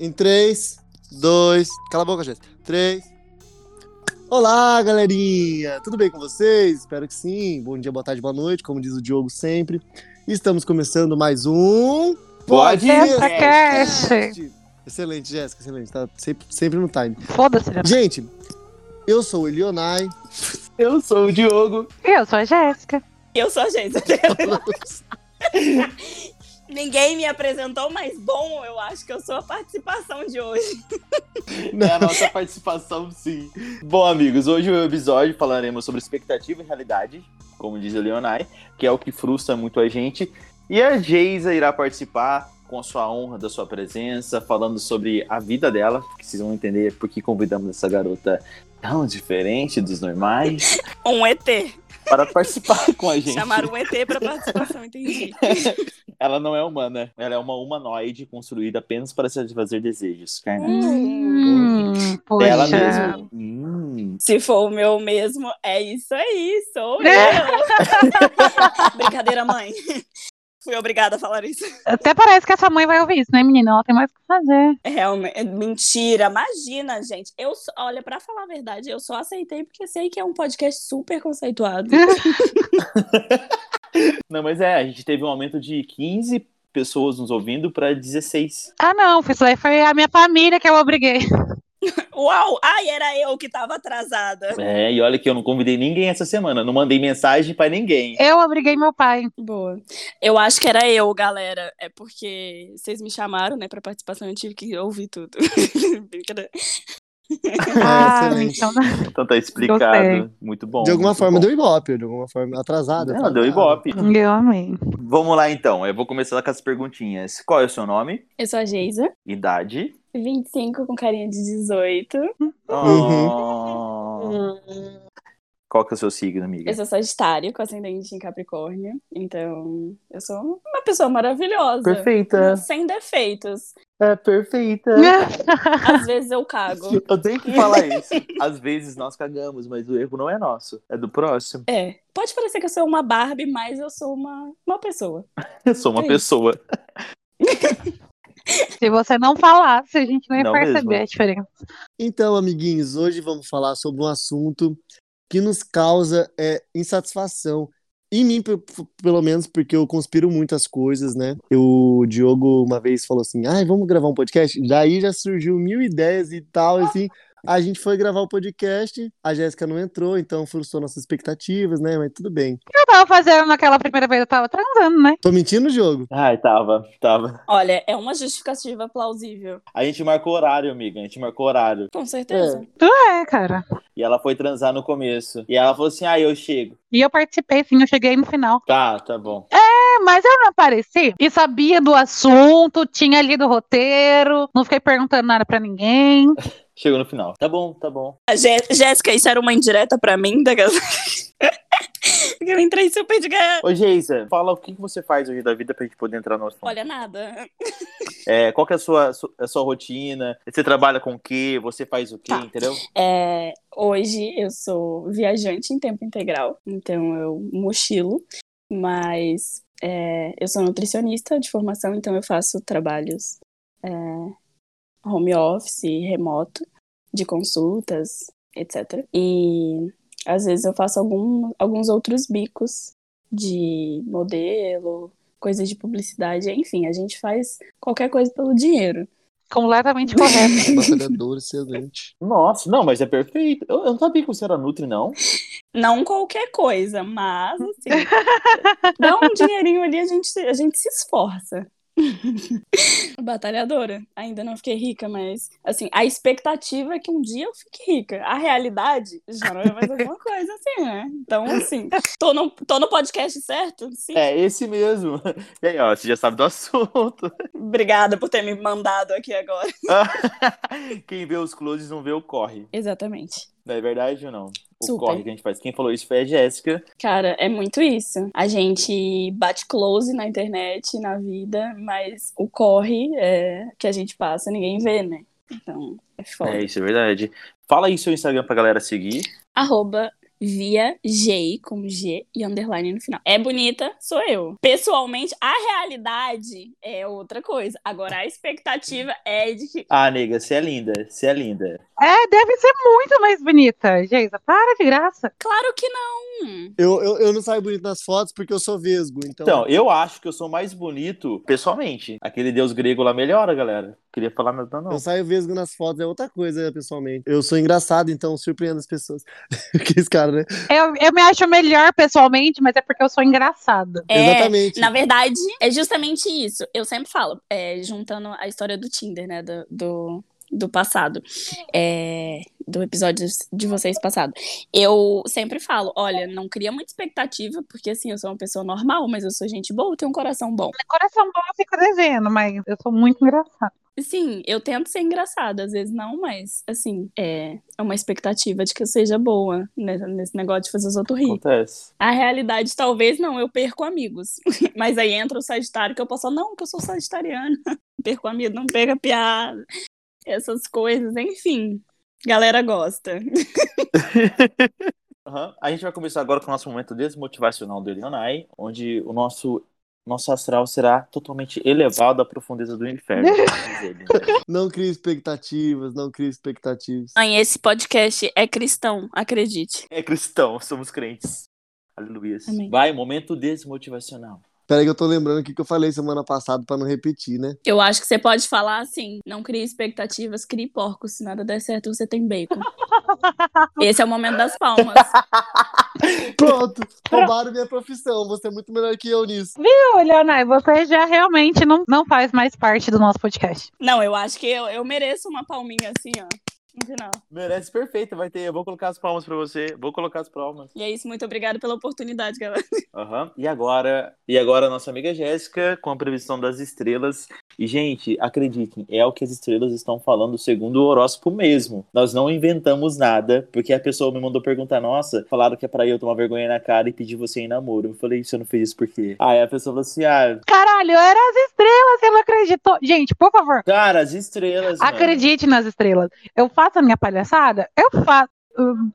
Em 3, 2. Cala a boca, Jéssica. 3. Olá, galerinha! Tudo bem com vocês? Espero que sim. Bom dia, boa tarde, boa noite, como diz o Diogo sempre. Estamos começando mais um. Podcast. Excelente, Jéssica, excelente. Tá sempre, sempre no time. Foda-se, né? Gente, eu sou o Elionai. Eu sou o Diogo. Eu sou a Jéssica. Eu sou a Geisa. Ninguém me apresentou, mas bom, eu acho que eu sou a participação de hoje. É a nossa participação, sim. Bom, amigos, hoje no episódio falaremos sobre expectativa e realidade, como diz o Leonai, que é o que frustra muito a gente. E a Geisa irá participar com a sua honra da sua presença, falando sobre a vida dela, que vocês vão entender por que convidamos essa garota tão diferente dos normais Um ET. para participar com a gente. Chamaram um ET pra participação, entendi. Ela não é humana, ela é uma humanoide construída apenas para satisfazer desejos. Hum, Dela poxa. mesma. Hum. Se for o meu mesmo, é isso aí, sou eu. Brincadeira, mãe. Fui obrigada a falar isso. Até parece que essa mãe vai ouvir isso, né, menina? Ela tem mais o que fazer. Realmente, mentira, imagina, gente. Eu, só- olha, pra falar a verdade, eu só aceitei porque sei que é um podcast super conceituado. Não, mas é, a gente teve um aumento de 15 pessoas nos ouvindo para 16. Ah, não, isso daí foi a minha família que eu obriguei. Uau! Ai, era eu que tava atrasada. É, e olha que eu não convidei ninguém essa semana, não mandei mensagem para ninguém. Eu obriguei meu pai. Boa. Eu acho que era eu, galera. É porque vocês me chamaram, né, pra participação, eu tive que ouvir tudo. Ah, então, Então tá explicado. Gostei. Muito bom. de alguma forma bom. deu ibope, de alguma forma atrasada. Não, deu ibope. eu amei. Vamos lá então, eu vou começar com as perguntinhas. Qual é o seu nome? Eu sou a Geisa, Idade? 25 com carinha de 18. Oh. Qual que é o seu signo, amiga? Eu sou Sagitário, com ascendente em Capricórnio. Então, eu sou uma pessoa maravilhosa. Perfeita. Sem defeitos. É perfeita. Às vezes eu cago. Eu tenho que falar isso. Às vezes nós cagamos, mas o erro não é nosso, é do próximo. É. Pode parecer que eu sou uma Barbie, mas eu sou uma, uma pessoa. Eu sou uma É pessoa. Se você não falasse, a gente não ia Não perceber mesmo. a diferença. Então, amiguinhos, hoje vamos falar sobre um assunto que nos causa é, insatisfação. Em mim, pelo menos, porque eu conspiro muitas coisas, né? Eu, o Diogo uma vez falou assim: ai, vamos gravar um podcast? Daí já surgiu mil ideias e tal, assim. A gente foi gravar o podcast, a Jéssica não entrou, então frustrou nossas expectativas, né? Mas tudo bem. Eu tava fazendo naquela primeira vez, eu tava transando, né? Tô mentindo, Diogo? Ai, tava, tava. Olha, é uma justificativa plausível. A gente marcou horário, amiga. A gente marcou horário. Com certeza. É, cara. E ela foi transar no começo. E ela falou assim: ah, eu chego. E eu participei, sim, eu cheguei no final. Tá, tá bom. É, mas eu não apareci e sabia do assunto, tinha lido o roteiro, não fiquei perguntando nada pra ninguém. Chegou no final. Tá bom, tá bom. Jéssica, isso era uma indireta pra mim? Daquela... eu entrei super de ganhar. Ô, Geisa, fala o que que você faz hoje da vida pra gente poder entrar no assunto. Olha, nada. É, qual que é a sua, su- a sua rotina? Você trabalha com o quê? Você faz o quê, Tá. entendeu? É, hoje eu sou viajante em tempo integral, então eu mochilo, mas é, eu sou nutricionista de formação, então eu faço trabalhos é, home office, remoto, de consultas, etc. E às vezes eu faço algum, alguns outros bicos de modelo, coisas de publicidade, enfim, a gente faz qualquer coisa pelo dinheiro. Completamente correto. Batalhador, excelente. Nossa, não, mas é perfeito. Eu, eu não sabia que você era Nutri, não. Não qualquer coisa, mas assim, dá um dinheirinho ali, a gente, a gente se esforça. Batalhadora. Ainda não fiquei rica, mas assim, a expectativa é que um dia eu fique rica. A realidade já não é mais alguma coisa assim, né? Então, assim, tô no, tô no podcast certo? Sim. É esse mesmo. E aí, ó, você já sabe do assunto. Obrigada por ter me mandado aqui agora. Quem vê os closes não vê o corre. Exatamente. Não é verdade ou não? O Super. corre que a gente faz. Quem falou isso foi a Jéssica. Cara, é muito isso. A gente bate close na internet, na vida, mas o corre é, que a gente passa, ninguém vê, né? Então, é foda. É, isso é verdade. Fala aí seu Instagram pra galera seguir. Arroba Via G com G e underline no final. É bonita, sou eu. Pessoalmente, a realidade é outra coisa. Agora, a expectativa é de que. Ah, nega, você é linda, você é linda. É, deve ser muito mais bonita, Geisa. Para de graça. Claro que não. Eu, eu, eu não saio bonito nas fotos porque eu sou vesgo, então. Então, eu acho que eu sou mais bonito pessoalmente. Aquele deus grego lá melhora, galera. Queria falar nada, não. Eu saio vesgo nas fotos, é outra coisa, pessoalmente. Eu sou engraçado, então surpreendo as pessoas. que esse cara, né? Eu, eu me acho melhor pessoalmente, mas é porque eu sou engraçada. É, Exatamente. Na verdade, é justamente isso. Eu sempre falo, é, juntando a história do Tinder, né? Do, do, do passado. É, do episódio de vocês passado. Eu sempre falo, olha, não cria muita expectativa, porque assim, eu sou uma pessoa normal, mas eu sou gente boa, eu tenho um coração bom. Coração bom eu fico devendo, mas eu sou muito engraçada. Sim, eu tento ser engraçada, às vezes não, mas assim, é, é uma expectativa de que eu seja boa né, nesse negócio de fazer os outros rir. Acontece. A realidade, talvez não, eu perco amigos. Mas aí entra o Sagitário que eu posso falar, não, que eu sou sagitariano. perco amigo, não pega piada. Essas coisas, enfim. Galera gosta. Aham. A gente vai começar agora com o nosso momento desmotivacional do Elionai, onde o nosso, nosso astral será totalmente elevado à profundeza do inferno. Não crie expectativas, não crie expectativas. Mãe, esse podcast é cristão, acredite. É cristão, somos crentes. Aleluia. Amém. Vai, momento desmotivacional. Peraí que eu tô lembrando o que que eu falei semana passada pra não repetir, né? Eu acho que você pode falar assim: não crie expectativas, crie porcos. Se nada der certo, você tem bacon. Esse é o momento das palmas. Pronto, roubaram minha profissão. Você é muito melhor que eu nisso. Ô, Leonai, você já realmente não, não faz mais parte do nosso podcast. Não, eu acho que eu, eu mereço uma palminha assim, ó. No final. Merece perfeito, vai ter. Eu vou colocar as palmas pra você. Vou colocar as palmas. E é isso, muito obrigada pela oportunidade, galera. Aham. E agora, e agora a nossa amiga Jéssica com a previsão das estrelas. E gente, acreditem, é o que as estrelas estão falando segundo o horóscopo mesmo. Nós não inventamos nada, porque a pessoa me mandou perguntar: "Nossa, falaram que é pra eu tomar vergonha na cara e pedir você em namoro". Eu falei: "Você não fez isso por quê?". Aí a pessoa falou assim: "Ah, Caralho, eram as estrelas, você não acreditou. Gente, por favor, cara, as estrelas, mano. acredite nas estrelas. Eu faço a minha palhaçada, eu faço.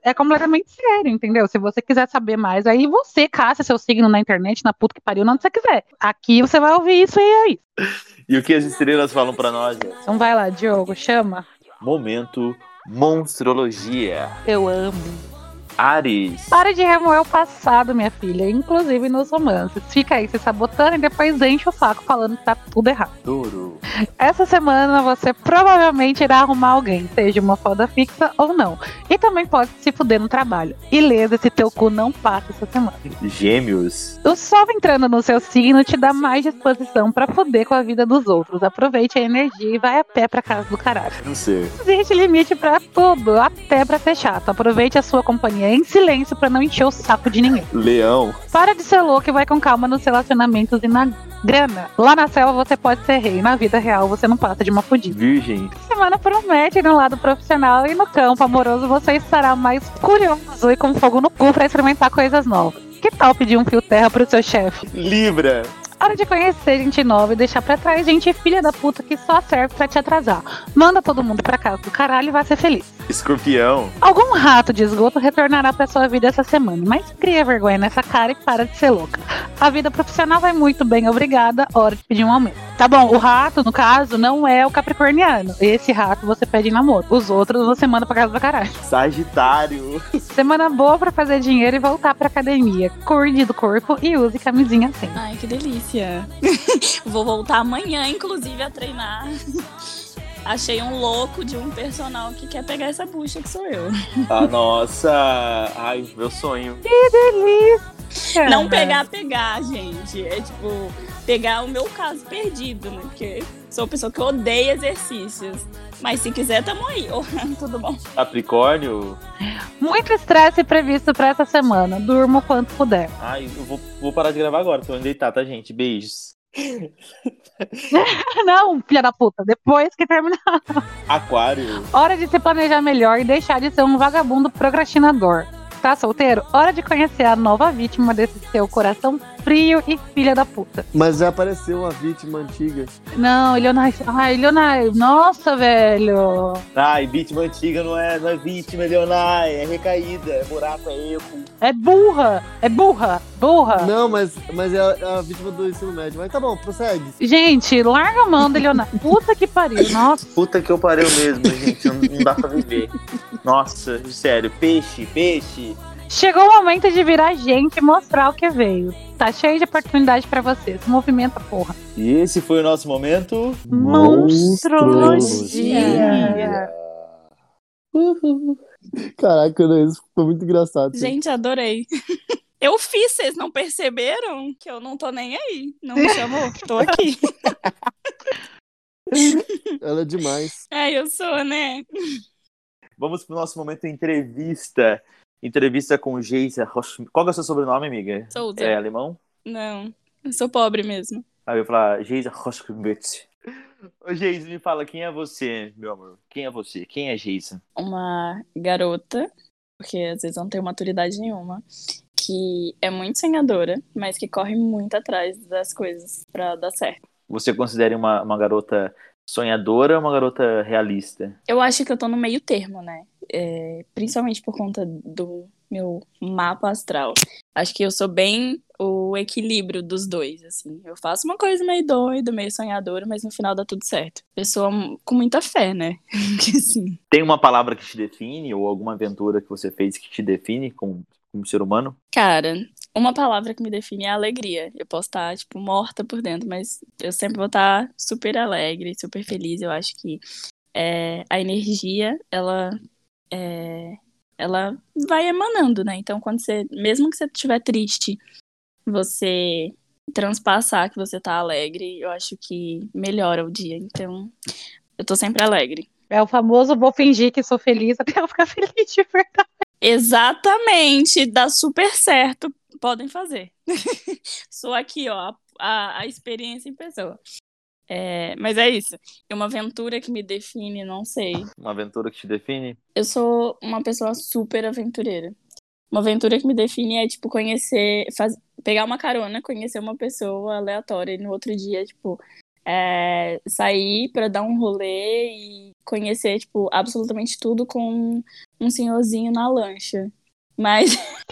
É completamente sério, entendeu? Se você quiser saber mais, aí você caça seu signo na internet, na puta que pariu, onde você quiser. Aqui você vai ouvir isso e é isso. E o que as estrelas falam pra nós? Então vai lá, Diogo, chama. Momento monstrologia. Eu amo. Ares. Para de remoer o passado, minha filha, inclusive nos romances. Fica aí se sabotando e depois enche o saco falando que tá tudo errado. Touro. Essa semana você provavelmente irá arrumar alguém, seja uma foda fixa ou não. E também pode se fuder no trabalho. Beleza, esse teu cu não passa essa semana. Gêmeos. O sol entrando no seu signo te dá mais disposição pra foder com a vida dos outros. Aproveite a energia e vai a pé pra casa do caralho. Não sei. Existe limite pra tudo, até pra ser chato. Aproveite a sua companhia em silêncio pra não encher o saco de ninguém. Leão. Para de ser louco e vai com calma nos relacionamentos e na grana. Lá na selva você pode ser rei, na vida real você não passa de uma fodida. Virgem. Semana promete no lado profissional e no campo amoroso você estará mais curioso e com fogo no cu pra experimentar coisas novas. Que tal pedir um fio terra pro seu chefe? Libra. Hora de conhecer gente nova e deixar pra trás gente filha da puta que só serve pra te atrasar. Manda todo mundo pra casa do caralho e vai ser feliz. Escorpião. Algum rato de esgoto retornará pra sua vida essa semana, mas cria vergonha nessa cara e para de ser louca. A vida profissional vai muito bem, obrigada. Hora de pedir um aumento. Tá bom, o rato, no caso, não é o capricorniano. Esse rato você pede em namoro. Os outros você manda pra casa do caralho. Sagitário. Semana boa pra fazer dinheiro e voltar pra academia. Cuide do corpo e use camisinha assim. Ai, que delícia. Vou voltar amanhã, inclusive, a treinar. Achei um louco de um personal que quer pegar essa bucha que sou eu. A nossa. Ai, meu sonho. Que delícia! Não pegar, pegar, gente. É tipo, pegar o meu caso perdido, né? Porque sou uma pessoa que odeia exercícios. Mas se quiser, tamo aí. Tudo bom. Capricórnio. Muito estresse previsto pra essa semana. Durma o quanto puder. Ai, eu vou, vou parar de gravar agora. Tô indo deitar, tá, gente? Beijos. Não, filha da puta. Depois que terminar. Aquário. Hora de se planejar melhor e deixar de ser um vagabundo procrastinador. Tá solteiro? Hora de conhecer a nova vítima desse seu coração frio e filha da puta. Mas já apareceu uma vítima antiga. Não, Leonai. Ai, Leonai. Nossa, velho. Ai, vítima antiga não é, não é vítima, Leonai. É recaída, é buraco, é erro. É burra. É burra. Burra. Não, mas, mas é, a, é a vítima do ensino médio. Mas tá bom, prossegue. Gente, larga a mão da Leonai. Puta que pariu. Nossa. Puta que eu pariu mesmo, gente. Não, não dá pra viver. Nossa, sério. Peixe, peixe. Chegou o momento de virar gente e mostrar o que veio. Tá cheio de oportunidade pra você. Se movimenta, porra. E esse foi o nosso momento. Monstrologia. Caraca, né? isso foi muito engraçado. Gente, adorei. Eu fiz, vocês não perceberam que eu não tô nem aí. Não me chamou? Tô aqui. Ela é demais. É, eu sou, né? Vamos pro nosso momento entrevista. Entrevista com Geisa. Qual que é o seu sobrenome, amiga? Souza. É alemão? Não, eu sou pobre mesmo. Aí eu vou falar Geisa Roschmitz. Ô, Geisa, me fala, quem é você, meu amor? Quem é você? Quem é Geisa? Uma garota, porque às vezes não tenho maturidade nenhuma, que é muito sonhadora, mas que corre muito atrás das coisas pra dar certo. Você considera uma, uma garota sonhadora ou uma garota realista? Eu acho que eu tô no meio termo, né? É, principalmente por conta do meu mapa astral. Acho que eu sou bem o equilíbrio dos dois, assim. Eu faço uma coisa meio doida, meio sonhadora, mas no final dá tudo certo. Pessoa com muita fé, né? assim. Tem uma palavra que te define ou alguma aventura que você fez que te define como, como ser humano? Cara, uma palavra que me define é alegria. Eu posso estar, tipo, morta por dentro, mas eu sempre vou estar super alegre, super feliz. Eu acho que é, a energia, ela é, ela vai emanando, né? Então, quando você, mesmo que você estiver triste, você transpassar que você tá alegre, eu acho que melhora o dia. Então, eu tô sempre alegre. É o famoso vou fingir que sou feliz até eu ficar feliz de verdade. Exatamente, dá super certo. Podem fazer. Sou aqui, ó, a, a experiência em pessoa. É, mas é isso. E uma aventura que me define, não sei. Uma aventura que te define? Eu sou uma pessoa super aventureira. Uma aventura que me define é, tipo, conhecer, faz, pegar uma carona, conhecer uma pessoa aleatória e no outro dia, tipo, é, sair para dar um rolê e conhecer, tipo, absolutamente tudo com um senhorzinho na lancha. Mas.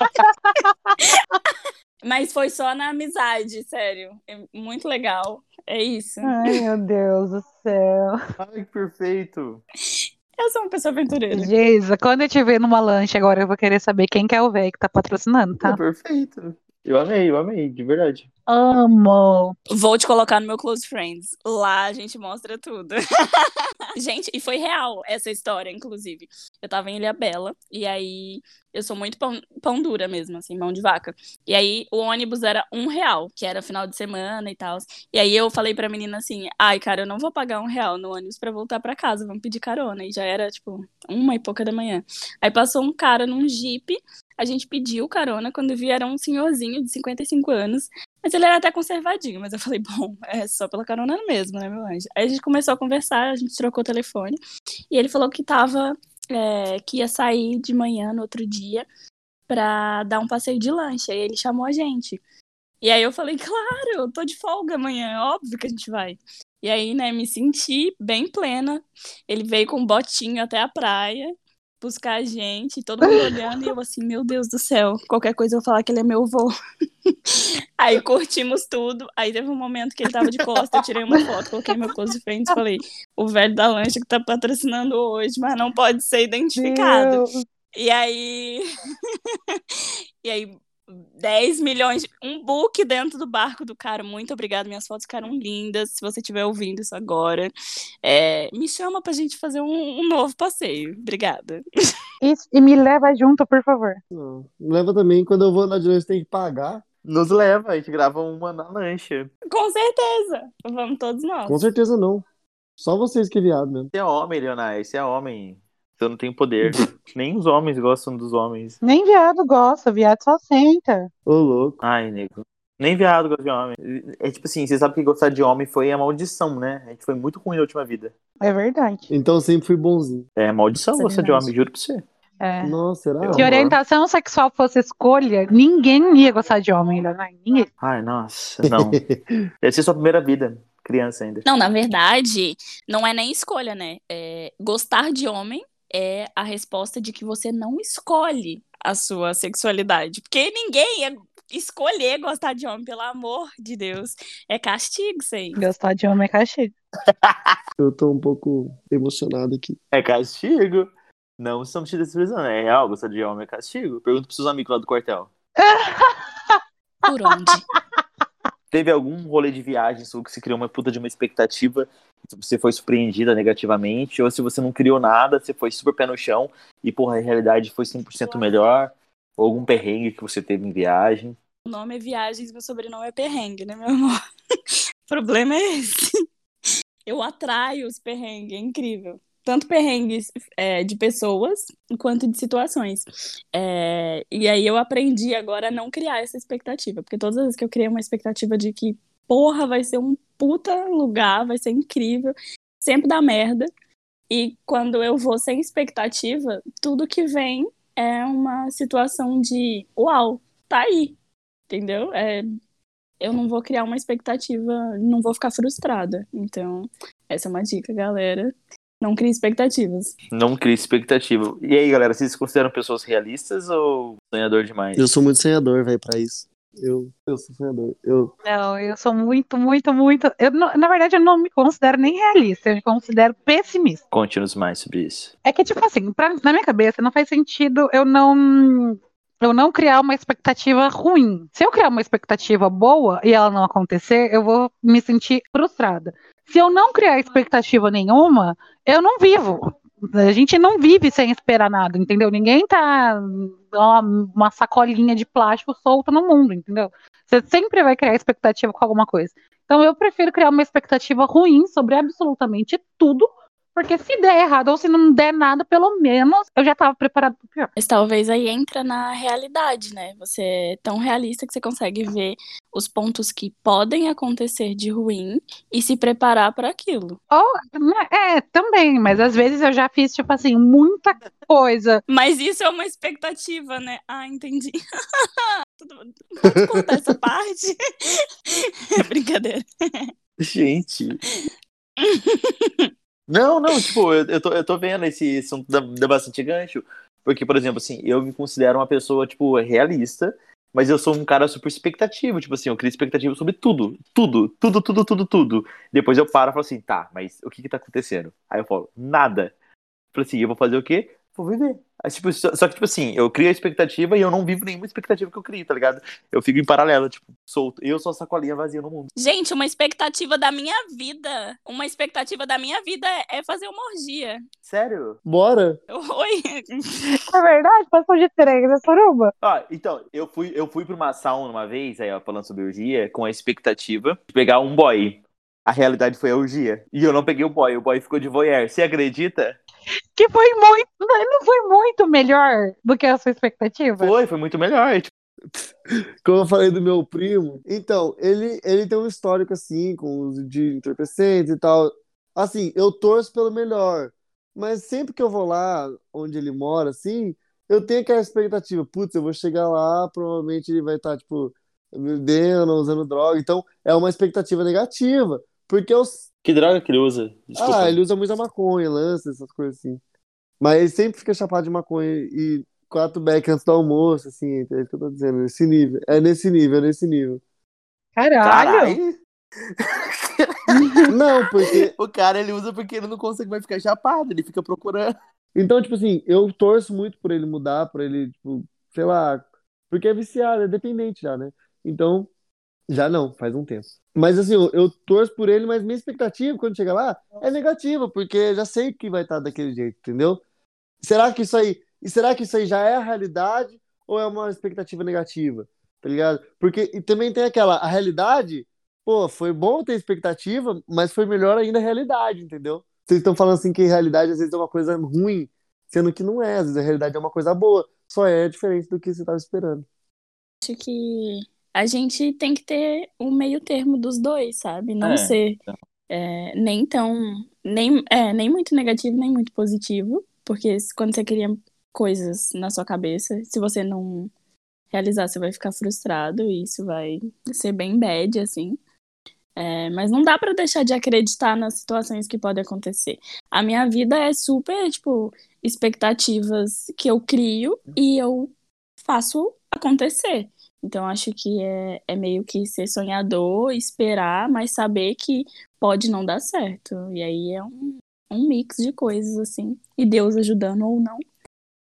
Mas foi só na amizade, sério. É muito legal. É isso. Ai, meu Deus do céu. Ai, que perfeito. Eu sou uma pessoa aventureira. Geisa, quando eu te ver numa lanche agora, eu vou querer saber quem que é o velho que tá patrocinando, É tá? perfeito. Eu amei, eu amei, de verdade. Amo. Vou te colocar no meu Close Friends. Lá a gente mostra tudo. gente, e foi real essa história, inclusive. Eu tava em Ilha Bela, e aí eu sou muito pão, pão dura mesmo, assim, mão de vaca. E aí o ônibus era um real, que era final de semana e tal. E aí eu falei pra menina assim: ai, cara, eu não vou pagar um real no ônibus pra voltar pra casa, vamos pedir carona. E já era, tipo, uma e pouca da manhã. Aí passou um cara num jeep. A gente pediu carona, quando vi era um senhorzinho de 55 anos, mas ele era até conservadinho, mas eu falei, bom, é só pela carona mesmo, né, meu anjo? Aí a gente começou a conversar, a gente trocou o telefone, e ele falou que tava, é, que ia sair de manhã no outro dia pra dar um passeio de lancha, e ele chamou a gente. E aí eu falei, claro, eu tô de folga amanhã, é óbvio que a gente vai. E aí, né, me senti bem plena. Ele veio com um botinho até a praia buscar a gente, todo mundo olhando, e eu assim, meu Deus do céu, qualquer coisa eu vou falar que ele é meu avô. aí curtimos tudo, aí teve um momento que ele tava de costa, eu tirei uma foto, coloquei meu close friends e falei, o velho da lancha que tá patrocinando hoje, mas não pode ser identificado. Deus. E aí. e aí, 10 milhões. De... Um book dentro do barco do cara. Muito obrigada. Minhas fotos ficaram lindas. Se você estiver ouvindo isso agora, é, me chama pra gente fazer um, um novo passeio. Obrigada. Isso, e me leva junto, por favor. Não. Leva também, quando eu vou na de lanche tem que pagar. Nos leva, a gente grava uma na lancha. Com certeza. Vamos todos nós. Com certeza não. Só vocês que é viado mesmo. Você é homem, Leonai, você é homem. Você não tem poder. Nem os homens gostam dos homens. Nem viado gosta, viado só senta. Ô, louco. Ai, nego. Nem viado gosta de homem. É tipo assim, você sabe que gostar de homem foi a maldição, né? A gente foi muito ruim na última vida. É verdade. Então eu sempre fui bonzinho. É maldição Isso é gostar de homem, juro pra você. É. Nossa, será? Se orientação sexual fosse escolha, ninguém ia gostar de homem, né? Ninguém. Ai, nossa, não. Deve ser sua primeira vida, criança ainda. Não, na verdade, não é nem escolha, né? É, gostar de homem é a resposta de que você não escolhe a sua sexualidade. Porque ninguém ia escolher gostar de homem, pelo amor de Deus. É castigo isso aí. Gostar de homem é castigo. Eu tô um pouco emocionado aqui. É castigo. Não estamos te desprezando. É real, gostar de homem é castigo. Pergunta pros seus amigos lá do quartel. Por onde? Teve algum rolê de viagem sua que se criou uma puta de uma expectativa, você foi surpreendida negativamente, ou se você não criou nada, você foi super pé no chão e, porra, a realidade foi 100% melhor, ou algum perrengue que você teve em viagem. O nome é Viagens, meu sobrenome é Perrengue, né, meu amor? o problema é esse. Eu atraio os perrengues, é incrível. Tanto perrengues é, de pessoas quanto de situações. É, e aí eu aprendi agora a não criar essa expectativa. Porque todas as vezes que eu criei uma expectativa de que, porra, vai ser um puta lugar, vai ser incrível, sempre dá merda. E quando eu vou sem expectativa, tudo que vem é uma situação de uau, tá aí. Entendeu? É, eu não vou criar uma expectativa, não vou ficar frustrada. Então, essa é uma dica, galera. Não crie expectativas. Não crie expectativa. E aí, galera, vocês se consideram pessoas realistas ou sonhador demais? Eu sou muito sonhador, velho, pra isso. Eu, eu sou sonhador. Eu, Não, eu sou muito, muito, muito. Eu, na verdade, eu não me considero nem realista, eu me considero pessimista. Conte-nos mais sobre isso. É que, tipo assim, pra- na minha cabeça não faz sentido eu não. Eu não criar uma expectativa ruim. Se eu criar uma expectativa boa e ela não acontecer, eu vou me sentir frustrada. Se eu não criar expectativa nenhuma, eu não vivo. A gente não vive sem esperar nada, entendeu? Ninguém tá uma, uma sacolinha de plástico solta no mundo, entendeu? Você sempre vai criar expectativa com alguma coisa. Então eu prefiro criar uma expectativa ruim sobre absolutamente tudo, porque se der errado ou se não der nada, pelo menos eu já tava preparado pro pior. Mas talvez aí entra na realidade, né? Você é tão realista que você consegue ver os pontos que podem acontecer de ruim e se preparar para aquilo. É, também, mas às vezes eu já fiz, tipo assim, muita coisa. Mas isso é uma expectativa, né? Ah, entendi. Tudo- Pode cortar essa parte? Brincadeira. Gente. Não, não, tipo, eu, eu, tô, eu tô vendo esse assunto dá, dá bastante gancho. Porque, por exemplo, assim, eu me considero uma pessoa, tipo, realista, mas eu sou um cara super expectativo. Tipo assim, eu crio expectativa sobre tudo. Tudo, tudo, tudo, tudo, tudo. Depois eu paro e falo assim, tá, mas o que que tá acontecendo? Aí eu falo, nada. Falo assim, eu vou fazer o quê? Vou viver. Tipo, só, que, tipo assim, eu crio a expectativa e eu não vivo nenhuma expectativa que eu crio, tá ligado? Eu fico em paralelo, tipo, solto. Eu sou a sacolinha vazia no mundo. Gente, uma expectativa da minha vida. Uma expectativa da minha vida é é fazer uma orgia. Sério? bora! Oi? É verdade? Passou de três, é suruba. Ah, então, eu fui, eu fui pra uma sauna uma vez, aí, ó, falando sobre orgia, com a expectativa de pegar um boy. A realidade foi a orgia. E eu não peguei o boy, o boy ficou de voyeur. Você acredita? Que foi muito. Não foi muito melhor do que a sua expectativa? Foi, foi muito melhor. Tipo, Como eu falei do meu primo, então, ele, ele tem um histórico assim, com uso de entorpecentes e tal. Assim, eu torço pelo melhor, mas sempre que eu vou lá onde ele mora, assim, eu tenho aquela expectativa, putz, eu vou chegar lá, provavelmente ele vai estar, tipo, bebendo, usando droga. Então, é uma expectativa negativa, porque eu. Que droga que ele usa? Desculpa. Ah, ele usa muita maconha, lança, essas coisas assim. Mas ele sempre fica chapado de maconha e quatro beck antes do almoço, assim, é isso que eu tô dizendo, nesse nível. É nesse nível, é nesse nível. Caralho! Não, porque. o cara ele usa porque ele não consegue mais ficar chapado, ele fica procurando. Então, tipo assim, eu torço muito por ele mudar, por ele, tipo, sei lá. Porque é viciado, é dependente já, né? Então, já não, faz um tempo. Mas assim, eu, eu torço por ele, mas minha expectativa quando chega lá é negativa, porque já sei que vai estar daquele jeito, entendeu? Será que isso aí. E será que isso aí já é a realidade ou é uma expectativa negativa? Tá ligado? Porque e também tem aquela, a realidade, pô, foi bom ter expectativa, mas foi melhor ainda a realidade, entendeu? Vocês estão falando assim que a realidade às vezes é uma coisa ruim, sendo que não é, às vezes a realidade é uma coisa boa, só é diferente do que você estava esperando. Acho que a gente tem que ter um meio termo dos dois, sabe? Não É, ser então. é, nem tão. Nem, é, nem muito negativo, nem muito positivo. Porque se- quando você cria coisas na sua cabeça. Se você não realizar, você vai ficar frustrado e isso vai ser bem bad, assim. É, mas não dá para deixar de acreditar nas situações que podem acontecer. A minha vida é super, tipo, expectativas que eu crio e eu faço acontecer. Então, acho que é, é meio que ser sonhador, esperar, mas saber que pode não dar certo. E aí é um, um mix de coisas, assim. E Deus ajudando ou não,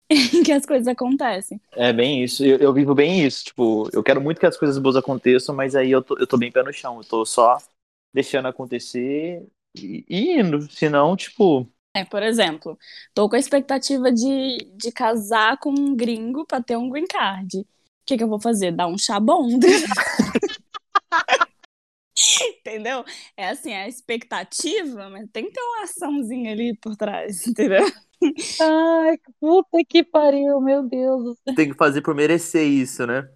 que as coisas acontecem. É bem isso. Eu, eu, vivo bem isso. Tipo, eu quero muito que as coisas boas aconteçam, mas aí eu tô, eu tô bem pé no chão. Eu tô só deixando acontecer e, e indo. Senão, tipo. É, por exemplo, tô com a expectativa de, de casar com um gringo pra ter um green card. O que, que eu vou fazer? Dar um chá bom? entendeu? É assim, é a expectativa, mas tem que ter uma açãozinha ali por trás, entendeu? Ai, puta que pariu, meu Deus. Tem que fazer por merecer isso, né?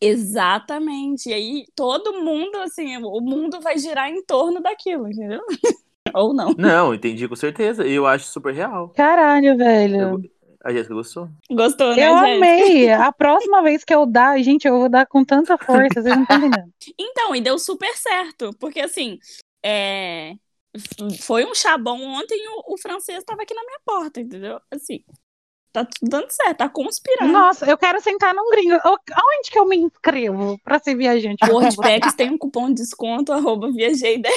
Exatamente. E aí todo mundo, assim, o mundo vai girar em torno daquilo, entendeu? Ou não. Não, entendi com certeza. Eu acho super real. Caralho, velho. Eu... A Jéssica gostou? Gostou, né, Eu Jéssica? amei. A próxima vez que eu dar, gente, eu vou dar com tanta força, vocês não estão entendendo. Então, e deu super certo. Porque, assim, é... foi um chá bom ontem e o, o francês estava aqui na minha porta, entendeu? Assim, tá tudo dando certo, tá conspirando. Nossa, eu quero sentar num gringo. Aonde que eu me inscrevo pra ser viajante? O WordPacks tem um cupom de desconto, arroba viajei10.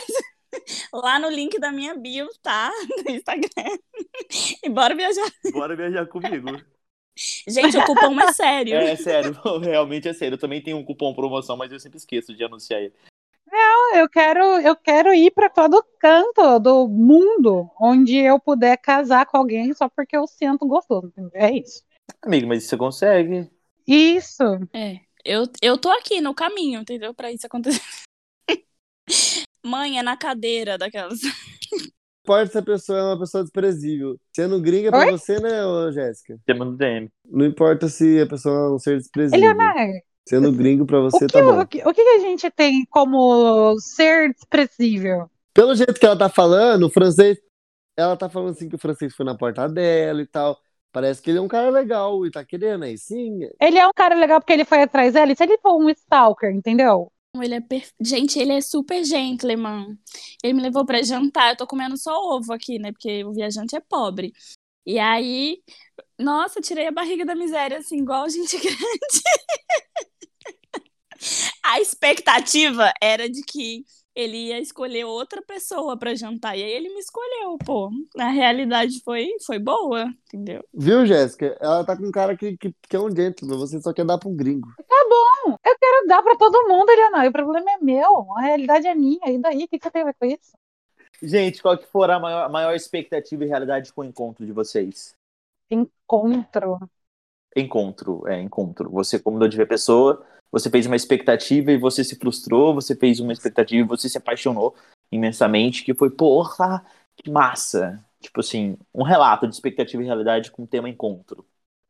Lá no link da minha bio, tá? No Instagram. E bora viajar. Bora viajar comigo. Gente, o cupom é sério. É, é sério, realmente é sério. Eu também tenho um cupom promoção, mas eu sempre esqueço de anunciar ele. Eu quero, eu quero ir pra todo canto do mundo onde eu puder casar com alguém só porque eu sinto gostoso. É isso. Amigo, mas você consegue. Isso. É, eu, eu tô aqui no caminho, entendeu? Pra isso acontecer. Mãe, é na cadeira daquelas. Não importa se a pessoa é uma pessoa desprezível. Sendo gringa pra Oi? você, né, Jéssica? Tema do DM. Não importa se a pessoa é um ser desprezível. Eleonor, Sendo gringo pra o você, que, tá bom. o, que, o que a gente tem como ser desprezível? Pelo jeito que ela tá falando, o francês. Ela tá falando assim que o francês foi na porta dela e tal. Parece que ele é um cara legal e tá querendo aí sim. Ele é um cara legal porque ele foi atrás dela. E se ele for um stalker, entendeu? Ele é perfe... Gente, ele é super gentleman. Ele me levou pra jantar. Eu tô comendo só ovo aqui, né? Porque o viajante é pobre. E aí, nossa, tirei a barriga da miséria, assim, igual gente grande. a expectativa era de que ele ia escolher outra pessoa pra jantar. E aí ele me escolheu, pô. Na realidade foi, foi boa, entendeu? Viu, Jéssica? Ela tá com um cara que, que, que é um gentleman. Você só quer dar pra um gringo. Não, eu quero dar pra todo mundo, Eleonor. O problema é meu. A realidade é minha. E daí? O que que você tem a ver com isso? Gente, qual que for a maior, maior expectativa e realidade com o encontro de vocês? Encontro. Encontro, é, encontro. Você combinou de ver a pessoa, você fez uma expectativa e você se frustrou, você fez uma expectativa e você se apaixonou imensamente, que foi, porra, que massa. Tipo assim, um relato de expectativa e realidade com o tema encontro.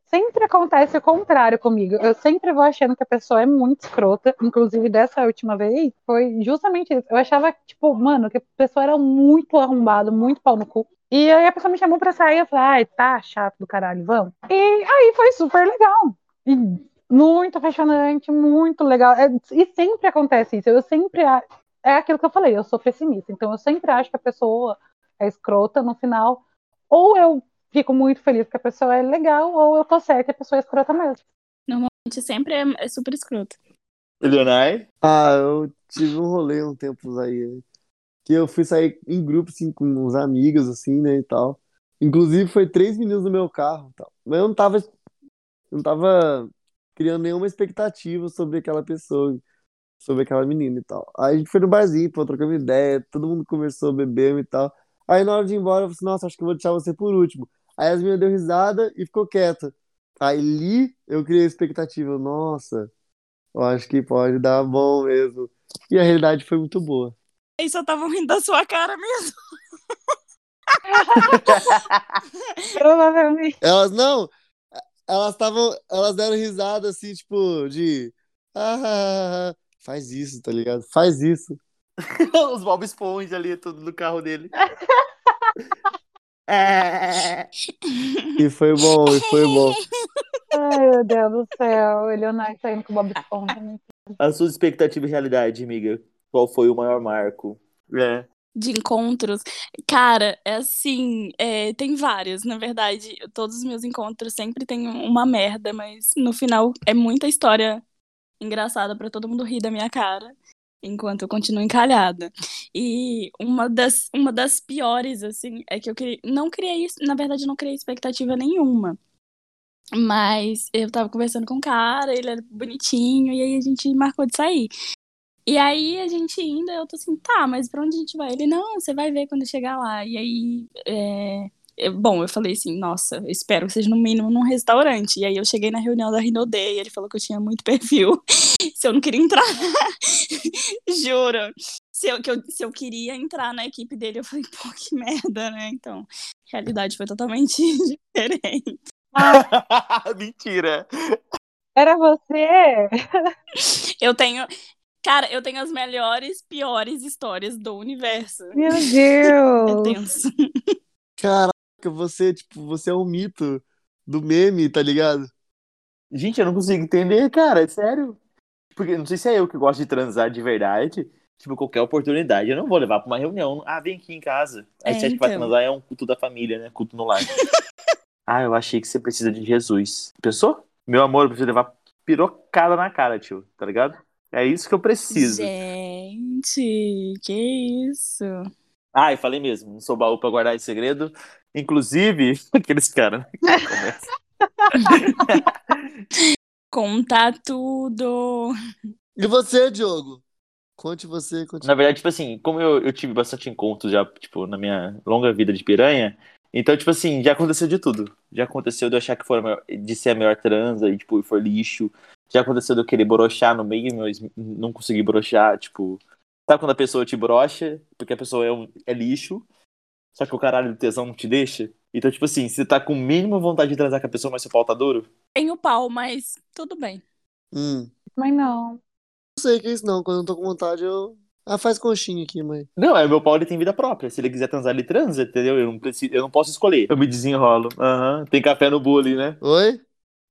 Sempre acontece o contrário comigo. Eu sempre vou achando que a pessoa é muito escrota. Inclusive, dessa última vez, foi justamente isso. Eu achava, tipo, mano, que a pessoa era muito arrombada, muito pau no cu. E aí a pessoa me chamou pra sair, eu falei, ai, tá chato do caralho, vamos. E aí foi super legal. E muito apaixonante, muito legal. É- e sempre acontece isso. Eu sempre. É aquilo que eu falei, eu sou pessimista. Então eu sempre acho que a pessoa é escrota no final. Ou eu fico muito feliz que a pessoa é legal, ou eu tô certa e a pessoa é escrota mesmo. Gente sempre é, é super escroto. Leonai? Ah, eu tive um rolê um tempo aí. Que eu fui sair em grupo, assim, com uns amigos, assim, né, e tal. Inclusive, foi três meninos no meu carro e tal. Mas eu não tava, eu não tava criando nenhuma expectativa sobre aquela pessoa, sobre aquela menina e tal. Aí a gente foi no barzinho, pô, trocamos ideia, todo mundo conversou, bebemos e tal. Aí na hora de ir embora, eu falei assim, nossa, acho que eu vou deixar você por último. Aí as meninas deu risada e ficou quieta. Aí ali eu criei a expectativa, nossa, eu acho que pode dar bom mesmo. E a realidade foi muito boa. Eles só estavam rindo da sua cara mesmo. Provavelmente. Elas não, elas estavam, elas deram risada assim, tipo, de ah, faz isso, tá ligado? Faz isso. Os Bob Esponja ali, tudo no carro dele. É. E foi bom, e foi bom. Ai, meu Deus do céu. O Leonardo tá indo com o Bob Esponja. né? A sua expectativa e realidade, amiga. Qual foi o maior marco? É. de encontros. Cara, é assim, é, tem vários, na verdade. Todos os meus encontros sempre tem uma merda, mas no final é muita história engraçada pra todo mundo rir da minha cara, enquanto eu continuo encalhada. E uma das, uma das piores, assim, é que eu criei, não criei, na verdade, não criei expectativa nenhuma. Mas eu tava conversando com um cara, ele era bonitinho, e aí a gente marcou de sair. E aí a gente indo, eu tô assim, tá, mas pra onde a gente vai? Ele, não, você vai ver quando chegar lá. E aí, é, eu- bom, eu falei assim, nossa, eu espero que seja no mínimo num restaurante. E aí eu cheguei na reunião da Rinodê e ele falou que eu tinha muito perfil, se eu não queria entrar. Juro. Se eu, que eu, se eu queria entrar na equipe dele, eu falei, pô, que merda, né? Então, a realidade foi totalmente diferente. Mentira. Era você? Eu tenho. Cara, eu tenho as melhores, piores histórias do universo. Meu É Deus. tenso. Caraca, você, tipo, você é um mito do meme, tá ligado? Gente, eu não consigo entender, cara. É sério. Porque não sei se é eu que gosto de transar de verdade. Tipo, qualquer oportunidade. Eu não vou levar pra uma reunião. Ah, vem aqui em casa. Aí É, você acha que vai então. transar é um culto da família, né? Culto no lar. ah, eu achei que você precisa de Jesus. Pensou? Meu amor, eu preciso levar pirocada na cara, tio. Tá ligado? É isso que eu preciso. Gente, que isso? Ah, eu falei mesmo. Não sou baú pra guardar esse segredo. Inclusive, aqueles caras. né. Contar tudo. E você, Diogo? Conte você, conte. Na verdade, tipo assim, como eu, eu tive bastante encontros já, tipo, na minha longa vida de piranha, então, tipo assim, já aconteceu de tudo. Já aconteceu de eu achar que for maior- de ser a melhor transa e, tipo, for lixo. Já aconteceu de eu querer broxar no meio, mas não conseguir broxar, tipo. Sabe quando a pessoa te brocha, porque a pessoa é, um- é lixo, só que o caralho do tesão não te deixa? Então, tipo assim, você tá com mínima vontade de transar com a pessoa, mas seu pau tá duro? Tenho pau, mas tudo bem. Hum. Mas não. Não sei o que é isso, não. Quando eu tô com vontade, eu. Ah, faz conchinha aqui, mãe. Não, é meu pau ele tem vida própria. Se ele quiser transar, ele transa, entendeu? Eu não, preciso, eu não posso escolher. Eu me desenrolo. Aham. Tem café no bullying, né? Oi?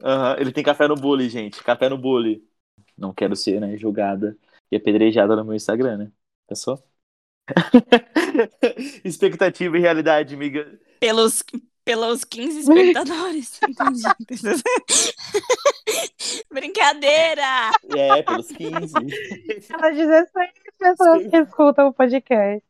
Aham. Ele tem café no bullying, gente. Café no bullying. Não quero ser, né, julgada e apedrejada no meu Instagram, né? Pensou? Expectativa e realidade, amiga. Pelos, pelos 15 espectadores. Entendi. Brincadeira! É, pelos 15. As 16 pessoas que escutam o podcast.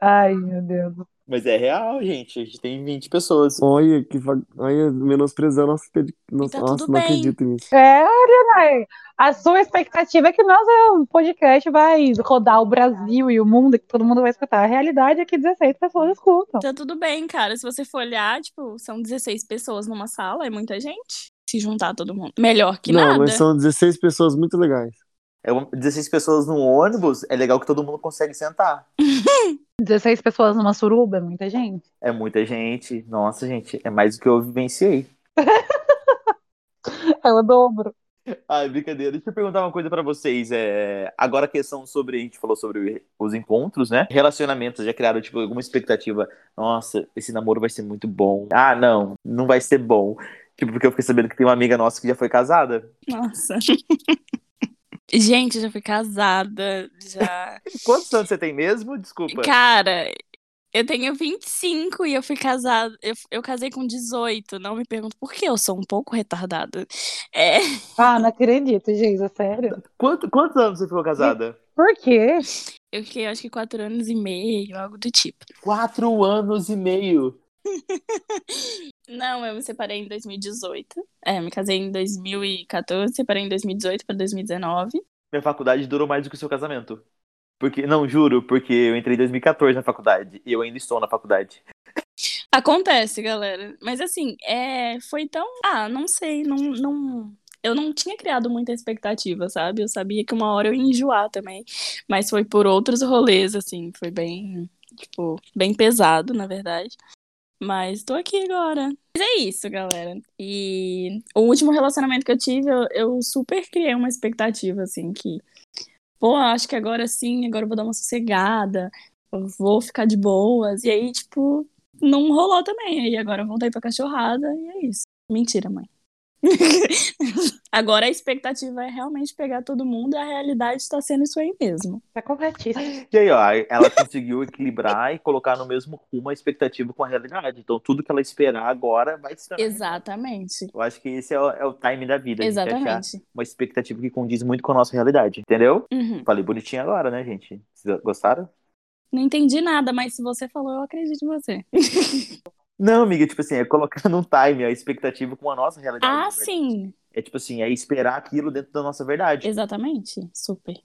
Ai, meu Deus. Mas é real, gente. A gente tem 20 pessoas. Olha, que fa... Olha, menosprezando nosso. Nossa, tá nossa, não bem. acredito nisso. É, Leonardo, a sua expectativa é que nosso podcast vai rodar o Brasil e o mundo, que todo mundo vai escutar. A realidade é que 16 pessoas escutam. Tá tudo bem, cara. Se você for olhar, tipo, são 16 pessoas numa sala, é muita gente. Se juntar todo mundo. Melhor que não, nada. mas são 16 pessoas muito legais. É um- 16 pessoas no ônibus, é legal que todo mundo consegue sentar. 16 pessoas numa suruba é muita gente. É muita gente. Nossa, gente, é mais do que eu vivenciei. É o dobro. Ai, brincadeira. Deixa eu perguntar uma coisa pra vocês. É... Agora a questão sobre. A gente falou sobre os encontros, né? Relacionamentos. Já criaram, tipo, alguma expectativa? Nossa, esse namoro vai ser muito bom. Ah, não, não vai ser bom. Tipo, porque eu fiquei sabendo que tem uma amiga nossa que já foi casada. Nossa. Gente, eu já fui casada, já. Quantos anos você tem mesmo? Desculpa. Cara, eu tenho 25 e eu fui casada. Eu, eu casei com 18. Não me pergunto por que eu sou um pouco retardada. É, Ah, não acredito, gente, é sério. Quanto- quantos anos você ficou casada? Por quê? eu fiquei acho que 4 anos e meio, algo do tipo. Quatro anos e meio. Não, eu me separei em 2018. É, me casei em 2014, separei em 2018 para 2019. Minha faculdade durou mais do que o seu casamento. Porque, não, juro, porque eu entrei em 2014 na faculdade e eu ainda estou na faculdade. Acontece, galera. Mas assim, é, foi tão. Ah, não sei, não, não. Eu não tinha criado muita expectativa, sabe? Eu sabia que uma hora eu ia enjoar também. Mas foi por outros rolês, assim. Foi bem, tipo, bem pesado, na verdade. Mas tô aqui agora. Mas é isso, galera. E o último relacionamento que eu tive, eu, eu super criei uma expectativa, assim, que. Pô, acho que agora sim, agora eu vou dar uma sossegada. Vou ficar de boas. E aí, tipo, não rolou também. Aí agora eu voltei pra cachorrada e é isso. Mentira, mãe. Agora a expectativa é realmente pegar todo mundo e a realidade está sendo isso aí mesmo. Tá corretíssimo. E aí, ó, ela conseguiu equilibrar e colocar no mesmo rumo a expectativa com a realidade. Então, tudo que ela esperar agora vai se tornar. Exatamente. Eu acho que esse é o, é o time da vida. a gente achar Exatamente. uma expectativa que condiz muito com a nossa realidade, entendeu? Uhum. Falei bonitinho agora, né, gente? Vocês gostaram? Não entendi nada, mas se você falou, eu acredito em você. Não, amiga, tipo assim, é colocar num time a expectativa com a nossa realidade. Ah, sim. É tipo assim, é esperar aquilo dentro da nossa verdade. Exatamente. Super.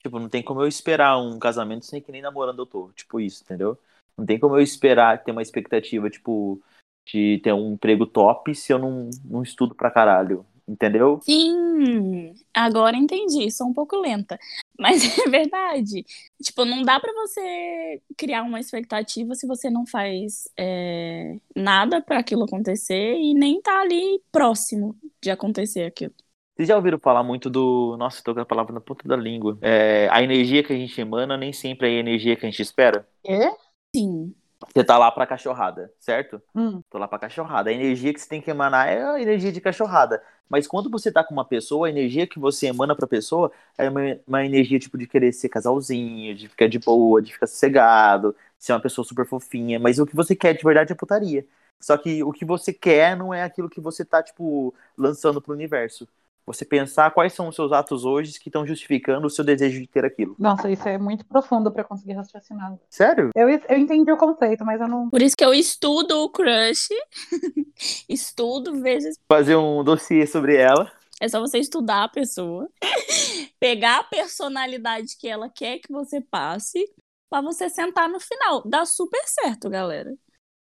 Tipo, não tem como eu esperar um casamento sem que nem namorando eu tô. Tipo isso, entendeu? Não tem como eu esperar ter uma expectativa, tipo, de ter um emprego top se eu não, não estudo pra caralho. Entendeu? Sim, agora entendi. Sou um pouco lenta, mas é verdade. Tipo, não dá pra você criar uma expectativa se você não faz é, nada pra aquilo acontecer e nem tá ali próximo de acontecer aquilo. Vocês já ouviram falar muito do. Nossa, tô com a palavra na ponta da língua. É, a energia que a gente emana nem sempre é a energia que a gente espera. É? Sim, Você tá lá pra cachorrada, certo? Hum. Tô lá pra cachorrada. A energia que você tem que emanar é a energia de cachorrada. Mas quando você tá com uma pessoa, a energia que você emana pra pessoa é uma, uma energia tipo de querer ser casalzinho, de ficar de boa, de ficar sossegado, ser uma pessoa super fofinha. Mas o que você quer de verdade é putaria. Só que o que você quer não é aquilo que você tá, tipo, lançando pro universo. Você pensar quais são os seus atos hoje que estão justificando o seu desejo de ter aquilo. Nossa, isso é muito profundo pra eu conseguir raciocinar. Sério? Eu, eu entendi o conceito, mas eu não. por isso que eu estudo o crush, estudo, vejo Fazer um dossiê sobre ela. É só você estudar a pessoa, pegar a personalidade que ela quer que você passe, pra você sentar no final. Dá super certo, galera.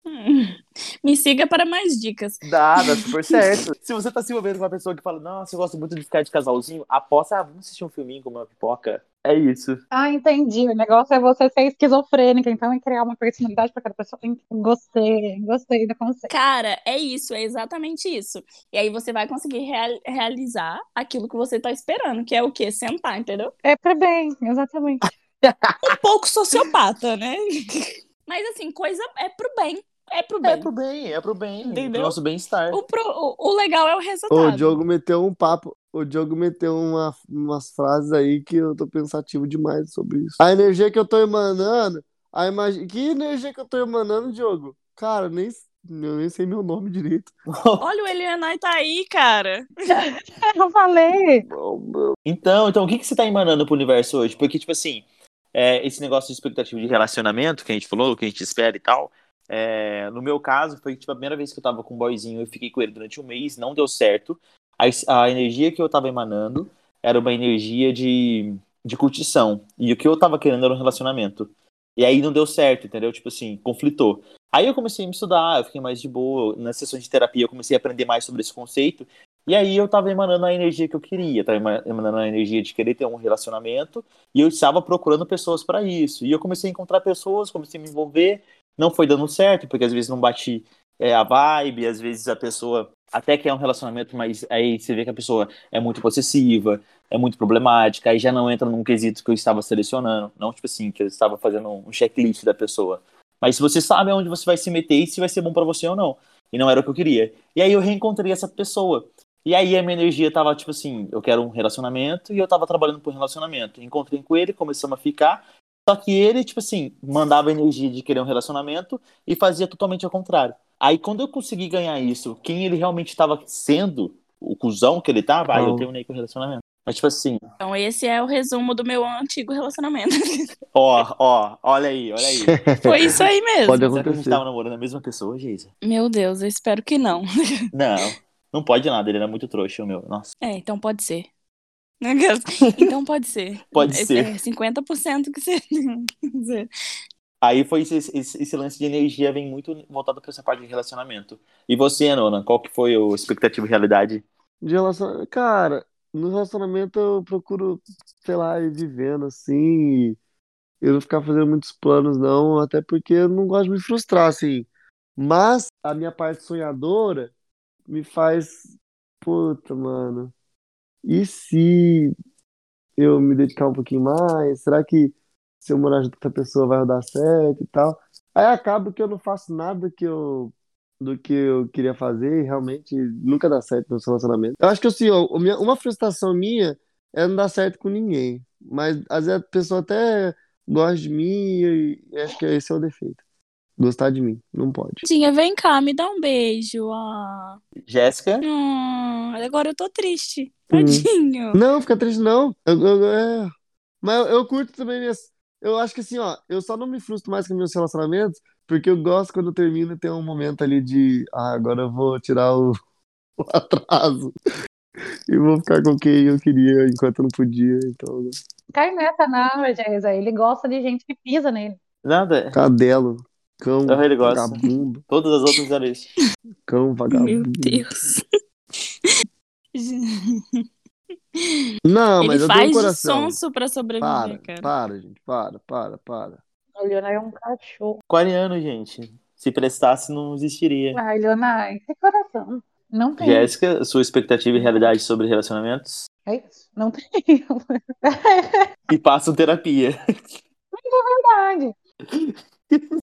Hum. Me siga para mais dicas. Dá, dá super certo. Se você tá se envolvendo com uma pessoa que fala, nossa, eu gosto muito de ficar de casalzinho, aposta, ah, vamos assistir um filminho com uma pipoca. É isso. Ah, entendi. O negócio é você ser esquizofrênica, então é criar uma personalidade pra cada pessoa. Gostei, gostei do conceito. Cara, é isso, é exatamente isso. E aí você vai conseguir real- realizar aquilo que você tá esperando, que é o quê? Sentar, entendeu? É pra bem, exatamente. Um pouco sociopata, né? Mas assim, coisa é pro bem. É pro bem. É pro bem, é pro bem. Entendeu? Pro nosso bem-estar. O, pro- o- o legal é o resultado. o Diogo meteu um papo. O Diogo meteu uma, umas frases aí que eu tô pensativo demais sobre isso. A energia que eu tô emanando. A imag... Que energia que eu tô emanando, Diogo? Cara, nem, eu nem sei meu nome direito. Olha, o Elianai tá aí, cara. Eu falei. Então, então, o que, que você tá emanando pro universo hoje? Porque, tipo assim, é, esse negócio de expectativa de relacionamento que a gente falou, que a gente espera e tal. É, no meu caso, foi tipo, a primeira vez que eu tava com um boyzinho, eu fiquei com ele durante um mês, não deu certo. A, a energia que eu tava emanando era uma energia de, de curtição. E o que eu tava querendo era um relacionamento. E aí não deu certo, entendeu? Tipo assim, conflitou. Aí eu comecei a me estudar, eu fiquei mais de boa. Nas sessões de terapia eu comecei a aprender mais sobre esse conceito. E aí eu tava emanando a energia que eu queria, tava ema- emanando a energia de querer ter um relacionamento, e eu estava procurando pessoas para isso. E eu comecei a encontrar pessoas, comecei a me envolver, não foi dando certo, porque às vezes não bati é, a vibe, às vezes a pessoa até quer um relacionamento, mas aí você vê que a pessoa é muito possessiva, é muito problemática, aí já não entra num quesito que eu estava selecionando, não tipo assim, que eu estava fazendo um checklist da pessoa. Mas se você sabe aonde você vai se meter e se vai ser bom para você ou não. E não era o que eu queria. E aí eu reencontrei essa pessoa. E aí a minha energia tava tipo assim, eu quero um relacionamento e eu tava trabalhando por relacionamento. Encontrei com ele, começamos a ficar. Só que ele, tipo assim, mandava energia de querer um relacionamento e fazia totalmente ao contrário. Aí quando eu consegui ganhar isso, quem ele realmente estava sendo, o cuzão que ele tava, aí eu Não. terminei com o relacionamento. Mas tipo assim, Então esse é o resumo do meu antigo relacionamento. ó, ó, olha aí, olha aí. Foi isso aí mesmo. Pode Será que a gente acontecer. tava namorando a mesma pessoa, Geisa? Meu Deus, eu espero que não. Não, não pode nada, ele era muito trouxa, o meu. Nossa, É, então pode ser. Então pode ser. pode É- ser. É 50% que você. Aí foi esse, esse, esse lance de energia vem muito voltado pra essa parte de relacionamento. E você, Nona, qual que foi a expectativa e realidade? De relacion... Cara, no relacionamento eu procuro, sei lá, ir vivendo assim. e Eu não ficar fazendo muitos planos, não, até porque eu não gosto de me frustrar, assim. Mas a minha parte sonhadora me faz. Puta, mano. E se eu me dedicar um pouquinho mais? Será que se eu morar junto com outra pessoa vai dar certo e tal. Aí acaba que eu não faço nada que eu do que eu queria fazer e realmente nunca dá certo no relacionamento. Eu acho que assim, uma frustração minha é não dar certo com ninguém. Mas às vezes a pessoa até gosta de mim e acho que esse é o defeito. Gostar de mim, não pode. Tinha, vem cá, me dá um beijo. Ah. Jéssica? Hum, agora eu tô triste. Tadinho. Hum. Não, fica triste não. Eu, eu, é... Mas eu, eu curto também minhas. Eu acho que assim, ó, eu só não me frustro mais com meus relacionamentos porque eu gosto quando eu termino e tem um momento ali de, ah, agora eu vou tirar o, o atraso e vou ficar com quem eu queria enquanto eu não podia. Então. Cai nessa, não, Jéssica. Ele gosta de gente que pisa nele. Nada. Cadelo. Cão, então ele gosta. vagabundo. Todas as outras eram isso. Cão, vagabundo. Meu Deus. Não, mas ele eu faz um coração. sonso pra sobreviver, Para, cara. para, gente, para, para, para. O Leonai é um cachorro. Aquariano, gente. Se prestasse, não existiria. Ai, Leonai, que coração. Não tem. Jéssica, sua expectativa e realidade sobre relacionamentos? É isso. Não tem. E passam terapia. Verdade.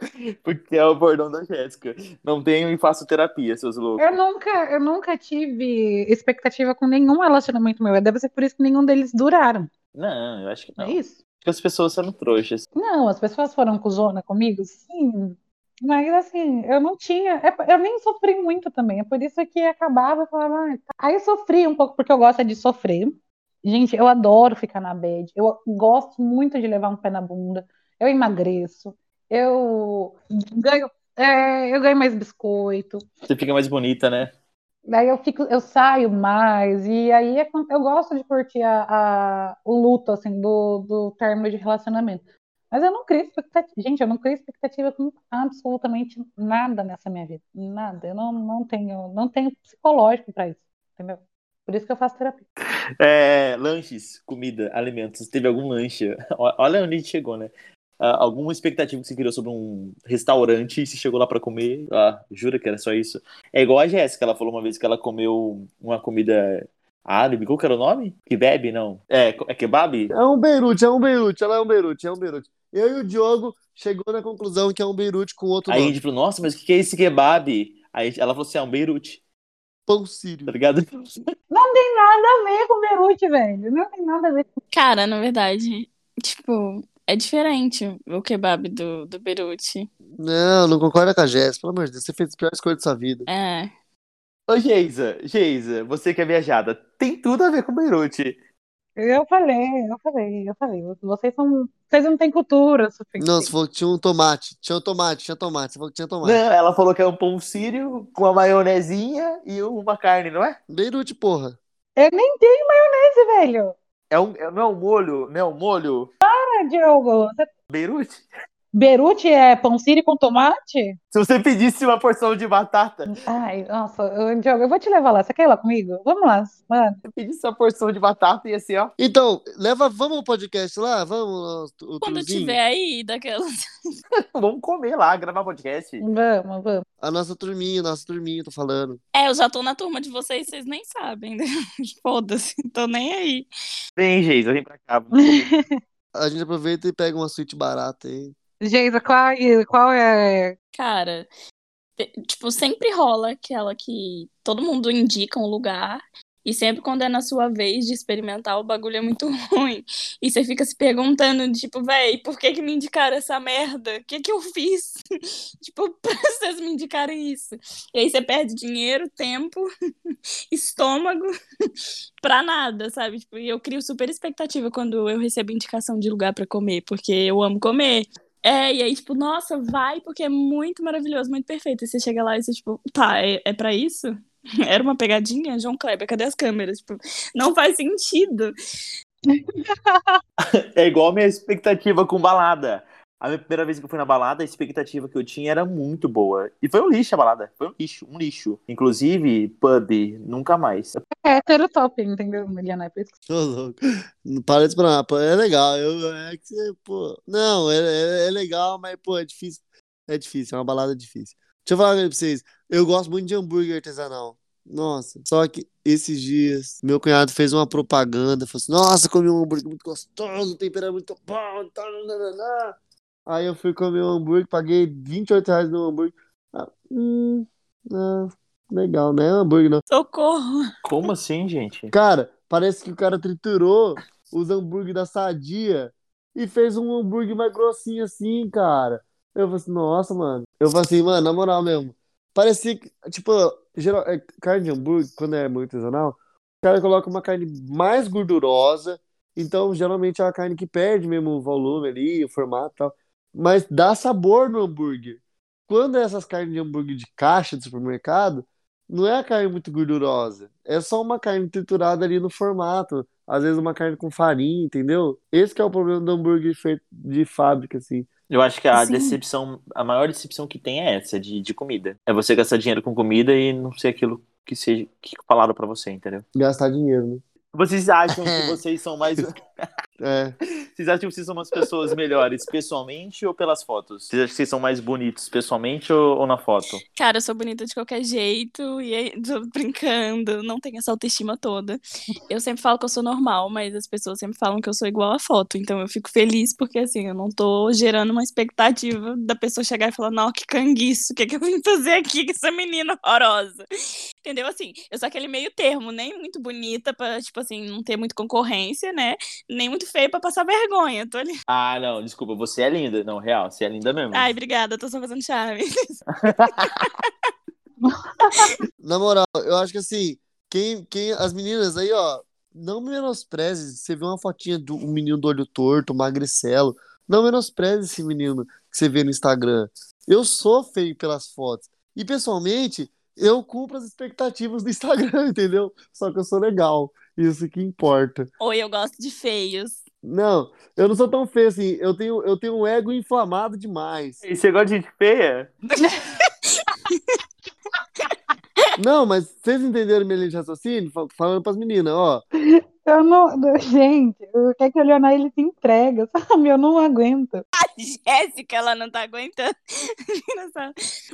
Porque é o bordão da Jéssica. Não tenho e faço terapia, seus loucos. Eu nunca, eu nunca tive expectativa com nenhum relacionamento meu. Deve ser por isso que nenhum deles duraram. Não, eu acho que não. É isso? Acho que as pessoas são trouxas. Não, as pessoas foram cuzona comigo, sim. Mas assim, eu não tinha. é- Eu nem sofri muito também. É por isso que acabava e falava. "Ah, tá." Aí eu sofri um pouco porque eu gosto de sofrer. Gente, eu adoro ficar na bed. Eu gosto muito de levar um pé na bunda. Eu emagreço. Eu ganho, é, eu ganho mais biscoito. Você fica mais bonita, né? Daí eu fico, eu saio mais, e aí é eu gosto de curtir a, a- o luto, assim, do, do término de relacionamento. Mas eu não crio expectativa. Gente, eu não crio expectativa com absolutamente nada nessa minha vida. Nada. Eu não, não tenho, não tenho psicológico pra isso, entendeu? Por isso que eu faço terapia. É, lanches, comida, alimentos. Teve algum lanche? Olha onde a gente chegou, né? Ah, alguma expectativa que você criou sobre um restaurante e se chegou lá pra comer? Ah, jura que era só isso? É igual a Jéssica, ela falou uma vez que ela comeu uma comida árabe. Qual que era o nome? Kebab? Não. É, é kebab? É um Beirute, é um Beirute, ela é um Beirute, é um Beirute. Eu e o Diogo chegou na conclusão que é um Beirute com outro Aí a nome. gente falou, nossa, mas o que que é esse kebab? Aí ela falou assim, é um Beirute, Pão sírio. tá ligado? Não tem nada a ver com Beirute, velho. Não tem nada a ver. Cara, na verdade, tipo, é diferente o kebab do, do Beirute. Não, não concorda com a Jéssica, pelo amor de Deus. Você fez as piores coisas da sua vida. É. Ô, Geisa, Geisa, você que é viajada, tem tudo a ver com Beirute. Eu falei, eu falei, eu falei. Vocês são. Vocês não têm cultura suficiente. Não, você falou que tinha um tomate. Tinha um tomate, tinha tomate. Você falou que tinha tomate. Não, ela falou que é um pão sírio com uma maionezinha e uma carne, não é? Beirute, porra. Eu nem tenho maionese, velho. É um, é- não é um molho, não é um molho Ah, Diogo. Você- Beirute? Beirute é pão sírio com tomate? Se você pedisse uma porção de batata, Ai, nossa, eu- Diogo, eu vou te levar lá. Você quer ir lá comigo? Vamos lá, mano. se você pedisse uma porção de batata ia ser, ó. Então, leva, vamos ao podcast lá? Vamos, o, o Quando tiver aí, daquelas. Vamos comer lá, gravar podcast. Vamos, vamos. A nossa turminha, nossa turminha, tô falando. É, eu já tô na turma de vocês, vocês nem sabem. né? Foda-se, tô nem aí. Vem, Geisa, vem pra cá. A gente aproveita e pega uma suíte barata aí. Geisa, qual, qual é. Cara, tipo, sempre rola aquela que todo mundo indica um lugar. E sempre quando é na sua vez de experimentar, o bagulho é muito ruim. E você fica se perguntando, tipo, véi, por que que me indicaram essa merda? O que que eu fiz? tipo, pra vocês me indicarem isso. E aí você perde dinheiro, tempo, estômago, pra nada, sabe? Tipo, e eu crio super expectativa quando eu recebo indicação de lugar pra comer, porque eu amo comer. É, e aí, tipo, nossa, vai, porque é muito maravilhoso, muito perfeito. E você chega lá e você, tipo, tá, é, é pra isso? Era uma pegadinha? João Kleber, cadê as câmeras? Tipo, não faz sentido. É igual a minha expectativa com balada. A minha primeira vez que eu fui na balada, a expectativa que eu tinha era muito boa. E foi um lixo a balada. Foi um lixo, um lixo. Inclusive, pub, nunca mais. É heterotop, entendeu, Miliana? É por isso que Tô louco. Não para de pô, É legal. Eu, é que você, pô. Não, é, é, é legal, mas, pô, é difícil. É difícil, é uma balada difícil. Deixa eu falar pra vocês. Eu gosto muito de hambúrguer artesanal. Nossa, só que esses dias, meu cunhado fez uma propaganda, falou assim, nossa, comi um hambúrguer muito gostoso, o tempero é muito bom, tá. Aí eu fui comer um hambúrguer, paguei 28 reais no hambúrguer. Ah, hum, ah, legal, né? Hambúrguer não. Socorro! Como assim, gente? Cara, parece que o cara triturou os hambúrguer da Sadia e fez um hambúrguer mais grossinho assim, cara. Eu falei assim, nossa, mano. Eu falei assim, mano, na moral mesmo. Parecia que, tipo, geral, é, carne de hambúrguer, quando é muito artesanal, o cara coloca uma carne mais gordurosa. Então, geralmente é uma carne que perde mesmo o volume ali, o formato e tal. Mas dá sabor no hambúrguer. Quando é essas carnes de hambúrguer de caixa de supermercado, não é a carne muito gordurosa. É só uma carne triturada ali no formato. Às vezes uma carne com farinha, entendeu? Esse que é o problema do hambúrguer feito de fábrica, assim. Eu acho que a Sim. decepção, a maior decepção que tem é essa, de, de comida. É você gastar dinheiro com comida e não ser aquilo que seja que falaram pra você, entendeu? Gastar dinheiro, né? Vocês acham que vocês são mais. É. Vocês acham que vocês são umas pessoas melhores pessoalmente ou pelas fotos? Vocês acham que vocês são mais bonitos pessoalmente ou, ou na foto? Cara, eu sou bonita de qualquer jeito e aí, tô brincando, não tenho essa autoestima toda. Eu sempre falo que eu sou normal, mas as pessoas sempre falam que eu sou igual à foto. Então eu fico feliz porque assim, eu não tô gerando uma expectativa da pessoa chegar e falar, não, que canguiço, o que, que eu vim fazer aqui com essa menina horrorosa? Entendeu? Assim, eu sou aquele meio termo, nem muito bonita pra, tipo assim, não ter muita concorrência, né? Nem muito feia pra passar vergonha. Tô ali. Ah, não, desculpa, você é linda. Não, real, você é linda mesmo. Ai, obrigada, tô só fazendo charme. Na moral, eu acho que assim, quem, quem, as meninas aí, ó, não menospreze. Você vê uma fotinha do um menino do olho torto, magricelo. Não menospreze esse menino que você vê no Instagram. Eu sou feio pelas fotos. E pessoalmente, eu cumpro as expectativas do Instagram, entendeu? Só que eu sou legal. Isso que importa. Oi, eu gosto de feios. Não, eu não sou tão feio assim. Eu tenho, eu tenho um ego inflamado demais. E você gosta de gente feia? Não, mas vocês entenderam minha linha de raciocínio? Fal- Falando pras meninas, ó. Eu não. Gente, o que é que o Leonardo ele se entrega, sabe? Eu não aguento. Jéssica, ela não tá aguentando.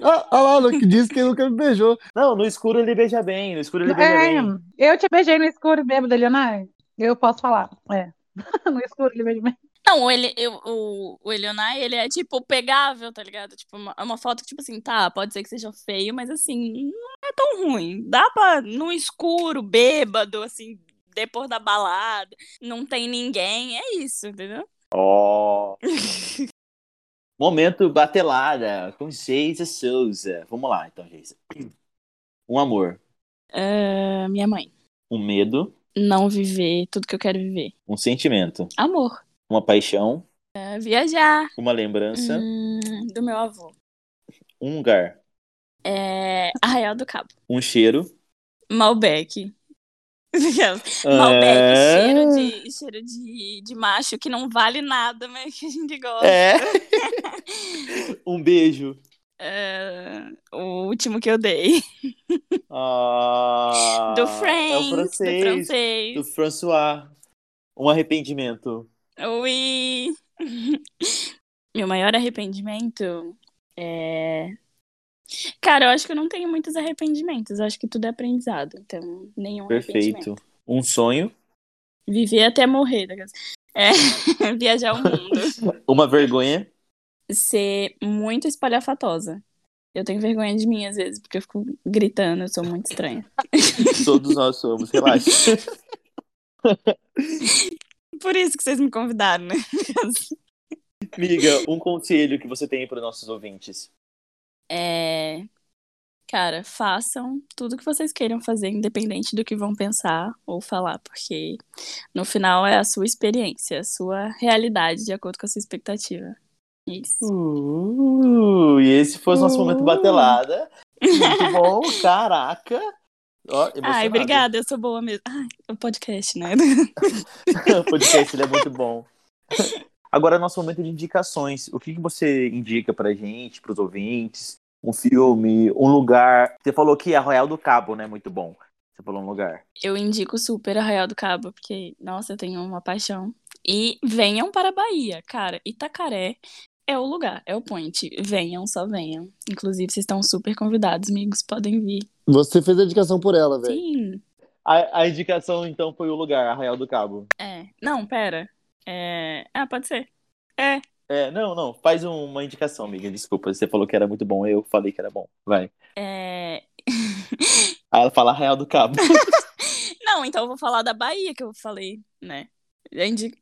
Ah, ah lá, que disse que nunca me beijou. Não, no escuro ele beija bem, no escuro ele beija É, bem. eu te beijei no escuro mesmo, Leonardo. Eu posso falar. É. No escuro bem. Não, ele, eu, o, o Elionai, ele é, tipo, pegável, tá ligado? Tipo, uma, é uma foto que, tipo assim, tá, pode ser que seja feio, mas, assim, não é tão ruim. Dá pra, no escuro, bêbado, assim, depois da balada, não tem ninguém, é isso, entendeu? Ó. Momento batelada com Geisa Souza. Vamos lá, então, Geisa. Um amor, É, minha mãe, um medo, não viver tudo que eu quero viver. um sentimento, Amor, uma paixão, é, viajar, uma lembrança, hum, do meu avô. um lugar, É, Arraial do Cabo. um cheiro. Malbec. Malbec, É. cheiro, de, cheiro de, de macho que não vale nada, mas que a gente gosta. É. um beijo. É, o último que eu dei. Ah, do é Friends, do francês. francês. Do François. Um arrependimento. Ui. Meu maior arrependimento é. Cara, eu acho que eu não tenho muitos arrependimentos. Eu acho que tudo é aprendizado. Então, nenhum arrependimento. Perfeito. Um sonho, Viver até morrer. ligado? É, viajar o mundo. uma vergonha, Ser muito espalhafatosa. Eu tenho vergonha de mim às vezes, porque eu fico gritando, eu sou muito estranha. todos nós somos, relaxa. Por isso que vocês me convidaram, né? Amiga, um conselho que você tem para os nossos ouvintes. É. Cara, façam tudo que vocês queiram fazer, independente do que vão pensar ou falar, porque no final é a sua experiência, a sua realidade, de acordo com a sua expectativa. Isso. Uh, e esse foi o nosso momento Uh. batelada. Muito bom, caraca. Ó, Ai, obrigada, eu sou boa mesmo. Ai, o podcast, né? o podcast é muito bom. Agora é nosso momento de indicações. O que, que você indica pra gente, pros ouvintes? Um filme, um lugar. Você falou que Arraial do Cabo, né? Muito bom. Você falou um lugar. Eu indico super Arraial do Cabo, porque, nossa, eu tenho uma paixão. E venham para a Bahia, cara. Itacaré é o lugar, é o point. Venham, só venham. Inclusive, vocês estão super convidados, amigos, podem vir. Você fez a indicação por ela, velho. Sim. A, a indicação, então, foi o lugar, Arraial do Cabo. É. Não, pera. É... Ah, pode ser. É. É, não, não. Faz uma indicação, amiga. Desculpa, você falou que era muito bom, eu falei que era bom. Vai. É. Aí ela fala Arraial do Cabo. Não, então eu vou falar da Bahia que eu falei, né?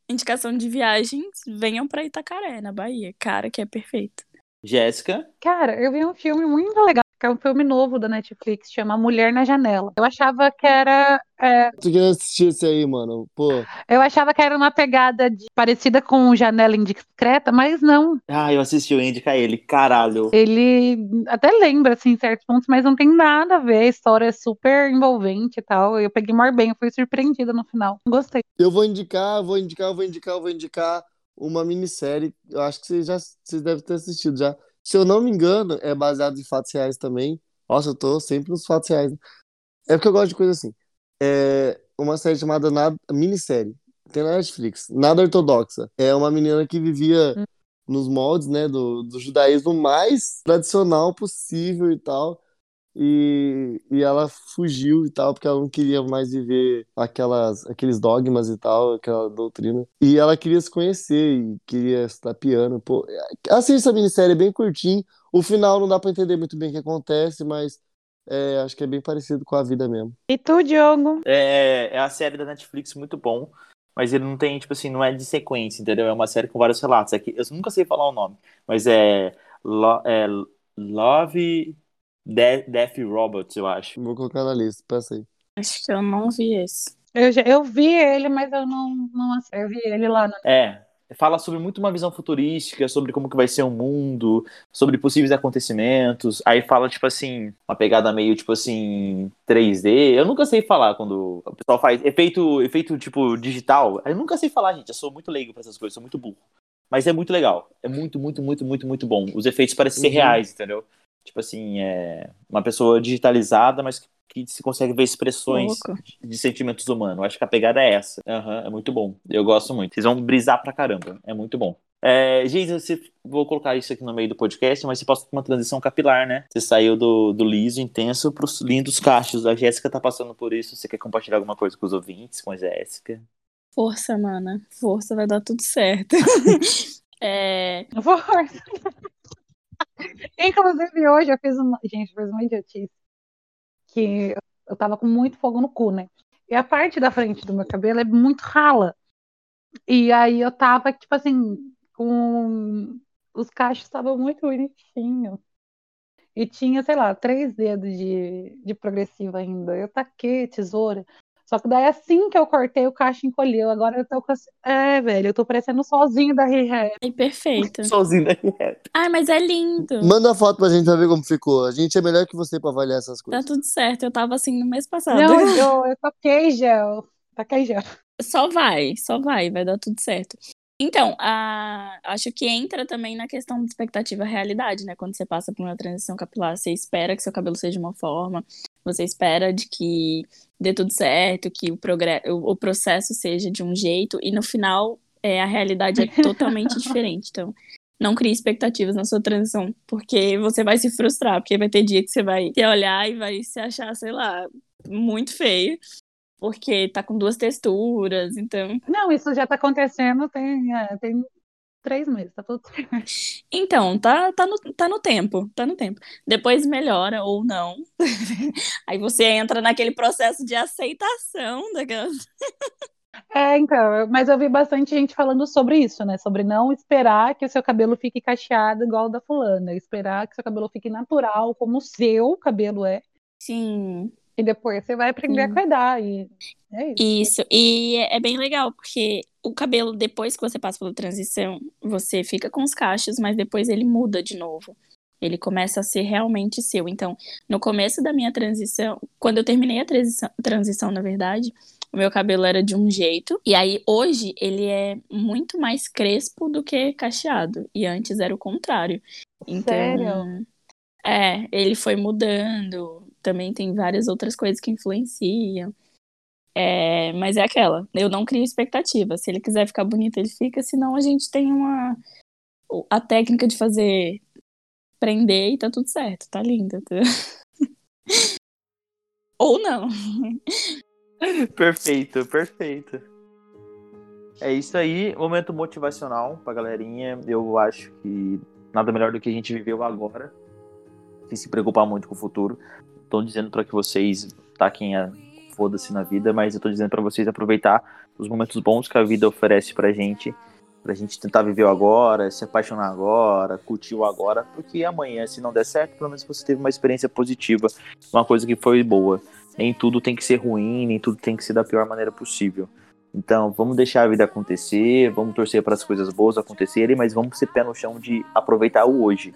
Indicação de viagens, venham pra Itacaré, na Bahia. Cara, que é perfeito. Jéssica. Cara, eu vi um filme muito legal, que é um filme novo da Netflix, chama Mulher na Janela. Eu achava que era. é, Tu queria assistir esse aí, mano? Pô, eu achava que era uma pegada de- parecida com Janela Indiscreta, mas não. Ah, eu assisti, eu ia indicar ele. Caralho. Ele até lembra, assim, em certos pontos, mas não tem nada a ver. A história é super envolvente e tal. Eu peguei mais bem, eu fui surpreendida no final. Gostei. eu vou indicar, vou indicar, vou indicar, vou indicar uma minissérie. Eu acho que vocês já vocês devem ter assistido já. Se eu não me engano, é baseado em fatos reais também. Nossa, eu tô sempre nos fatos reais. É porque eu gosto de coisa assim. É uma série chamada Nada, minissérie. Tem na Netflix. Nada ortodoxa. É uma menina que vivia nos moldes, né, do, do judaísmo mais tradicional possível e tal. E, e ela fugiu e tal, porque ela não queria mais viver aquelas, aqueles dogmas e tal, aquela doutrina. E ela queria se conhecer e queria estudar piano. Pô, assista essa minissérie, é bem curtinho. O final não dá pra entender muito bem o que acontece, mas é, acho que é bem parecido com a vida mesmo. E tu, Diogo? É, é a série da Netflix muito bom, mas ele não tem, tipo assim, não é de sequência, entendeu? É uma série com vários relatos. É que, eu nunca sei falar o nome, mas é, Lo- é Love, De- Death Robots, eu acho. Vou colocar na lista, aí. Acho que eu não vi esse. Eu, já- eu vi ele, mas eu não, não assisti. Eu vi ele lá no. É, fala sobre muito uma visão futurística, sobre como que vai ser o mundo, sobre possíveis acontecimentos. Aí fala, tipo assim, uma pegada meio, tipo assim, 3D. Eu nunca sei falar quando o pessoal faz efeito, efeito tipo, digital. Eu nunca sei falar, gente. Eu sou muito leigo pra essas coisas, sou muito burro. Mas é muito legal. É muito, muito, muito, muito, muito bom. Os efeitos parecem ser Uhum. reais, entendeu? Tipo assim, é uma pessoa digitalizada, mas que, que se consegue ver expressões Louco. de sentimentos humanos. Acho que a pegada é essa. Aham, é muito bom. Eu gosto muito. Vocês vão brisar pra caramba. É muito bom. É, Geisa, você, vou colocar isso aqui no meio do podcast, mas você passou por uma transição capilar, né? Você saiu do, do liso intenso pros lindos cachos. A Jéssica tá passando por isso. Você quer compartilhar alguma coisa com os ouvintes, com a Jéssica? Força, mana. Força, vai dar tudo certo. é, Força. Inclusive, hoje eu fiz uma. Gente, fiz uma idiotice. Que eu tava com muito fogo no cu, né? E a parte da frente do meu cabelo é muito rala. E aí eu tava, tipo assim, com. Os cachos estavam muito bonitinhos. E tinha, sei lá, três dedos de, de progressivo ainda. Eu taquei tesoura. Só que daí assim que eu cortei, o cacho encolheu. Agora eu tô com. É, velho, eu tô parecendo sozinho da Rihé. ai, perfeita. Sozinho da rap. Ai, mas é lindo. Manda a foto pra gente pra ver como ficou. A gente é melhor que você pra avaliar essas Tá coisas. tudo certo. Eu tava assim no mês passado. Não, eu, eu taquei gel. Taquei gel. Só vai, só vai, vai dar tudo certo. Então, a... acho que entra também na questão de expectativa e realidade, né? Quando você passa por uma transição capilar, você espera que seu cabelo seja de uma forma, você espera de que dê tudo certo, que o, progre... o o processo seja de um jeito, e no final é, a realidade é totalmente diferente. Então, não crie expectativas na sua transição, porque você vai se frustrar, porque vai ter dia que você vai se olhar e vai se achar, sei lá, muito feio. Porque tá com duas texturas, então Não, isso já tá acontecendo tem, é, tem três meses, tá tudo certo. Então, tá, tá, no, tá no tempo, tá no tempo. Depois melhora ou não. Aí você entra naquele processo de aceitação daquela. É, então, mas eu vi bastante gente falando sobre isso, né? Sobre não esperar que o seu cabelo fique cacheado igual o da fulana. Esperar que o seu cabelo fique natural, como o seu cabelo é. Sim, E depois você vai aprender a Sim. cuidar. E é isso. isso. E é é bem legal, porque o cabelo, depois que você passa pela transição, você fica com os cachos, mas depois ele muda de novo. Ele começa a ser realmente seu. Então, no começo da minha transição, quando eu terminei a transição, transição, na verdade, o meu cabelo era de um jeito. E aí, hoje, ele é muito mais crespo do que cacheado. E antes era o contrário. Então, Sério? é, ele foi mudando. Também tem várias outras coisas que influenciam. É, mas é aquela, eu não crio expectativa. Se ele quiser ficar bonito, ele fica, senão a gente tem uma, a técnica de fazer prender e tá tudo certo, tá lindo. Tá? Ou não. perfeito, perfeito. É isso aí, momento motivacional pra galerinha. Eu acho que nada melhor do que a gente viveu agora. Sem se preocupar muito com o futuro. Tô dizendo para que vocês taquem a foda-se na vida, mas eu tô dizendo para vocês aproveitar os momentos bons que a vida oferece pra gente pra gente tentar viver o agora, se apaixonar agora, curtir o agora, porque amanhã, se não der certo, pelo menos você teve uma experiência positiva, uma coisa que foi boa. Nem tudo tem que ser ruim, nem tudo tem que ser da pior maneira possível. Então, vamos deixar a vida acontecer, vamos torcer para as coisas boas acontecerem, mas vamos ser pé no chão de aproveitar o hoje.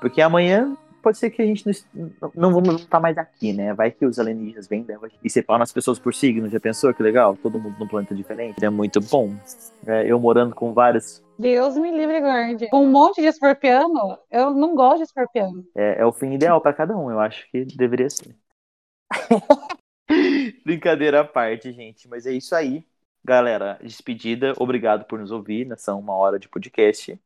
Porque amanhã pode ser que a gente não, não vamos estar mais aqui, né? Vai que os alienígenas vêm né? e separam as pessoas por signo. Já pensou que legal? Todo mundo num planeta diferente. É muito bom. É, eu morando com vários. Deus me livre guarde. Um monte de escorpiano, eu não gosto de escorpiano. É, é o fim ideal para cada um. Eu acho que deveria ser. Brincadeira à parte, gente. Mas é isso aí. Galera, despedida. Obrigado por nos ouvir nessa uma hora de podcast.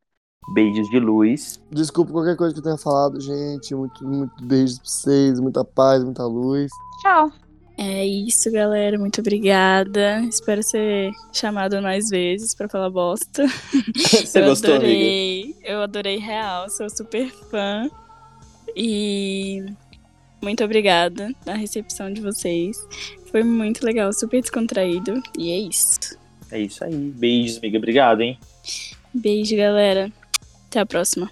Beijos de luz. Desculpa qualquer coisa que eu tenha falado, gente. Muito, muito beijos pra vocês, muita paz, muita luz. Tchau. É isso, galera. Muito obrigada. Espero ser chamado mais vezes para falar bosta. Você eu gostou, adorei. Amiga? Eu adorei real. Sou super fã. E muito obrigada na recepção de vocês. Foi muito legal, super descontraído. E é isso. É isso aí. Beijos, amiga. Obrigado, hein? Beijo, galera. Até a próxima.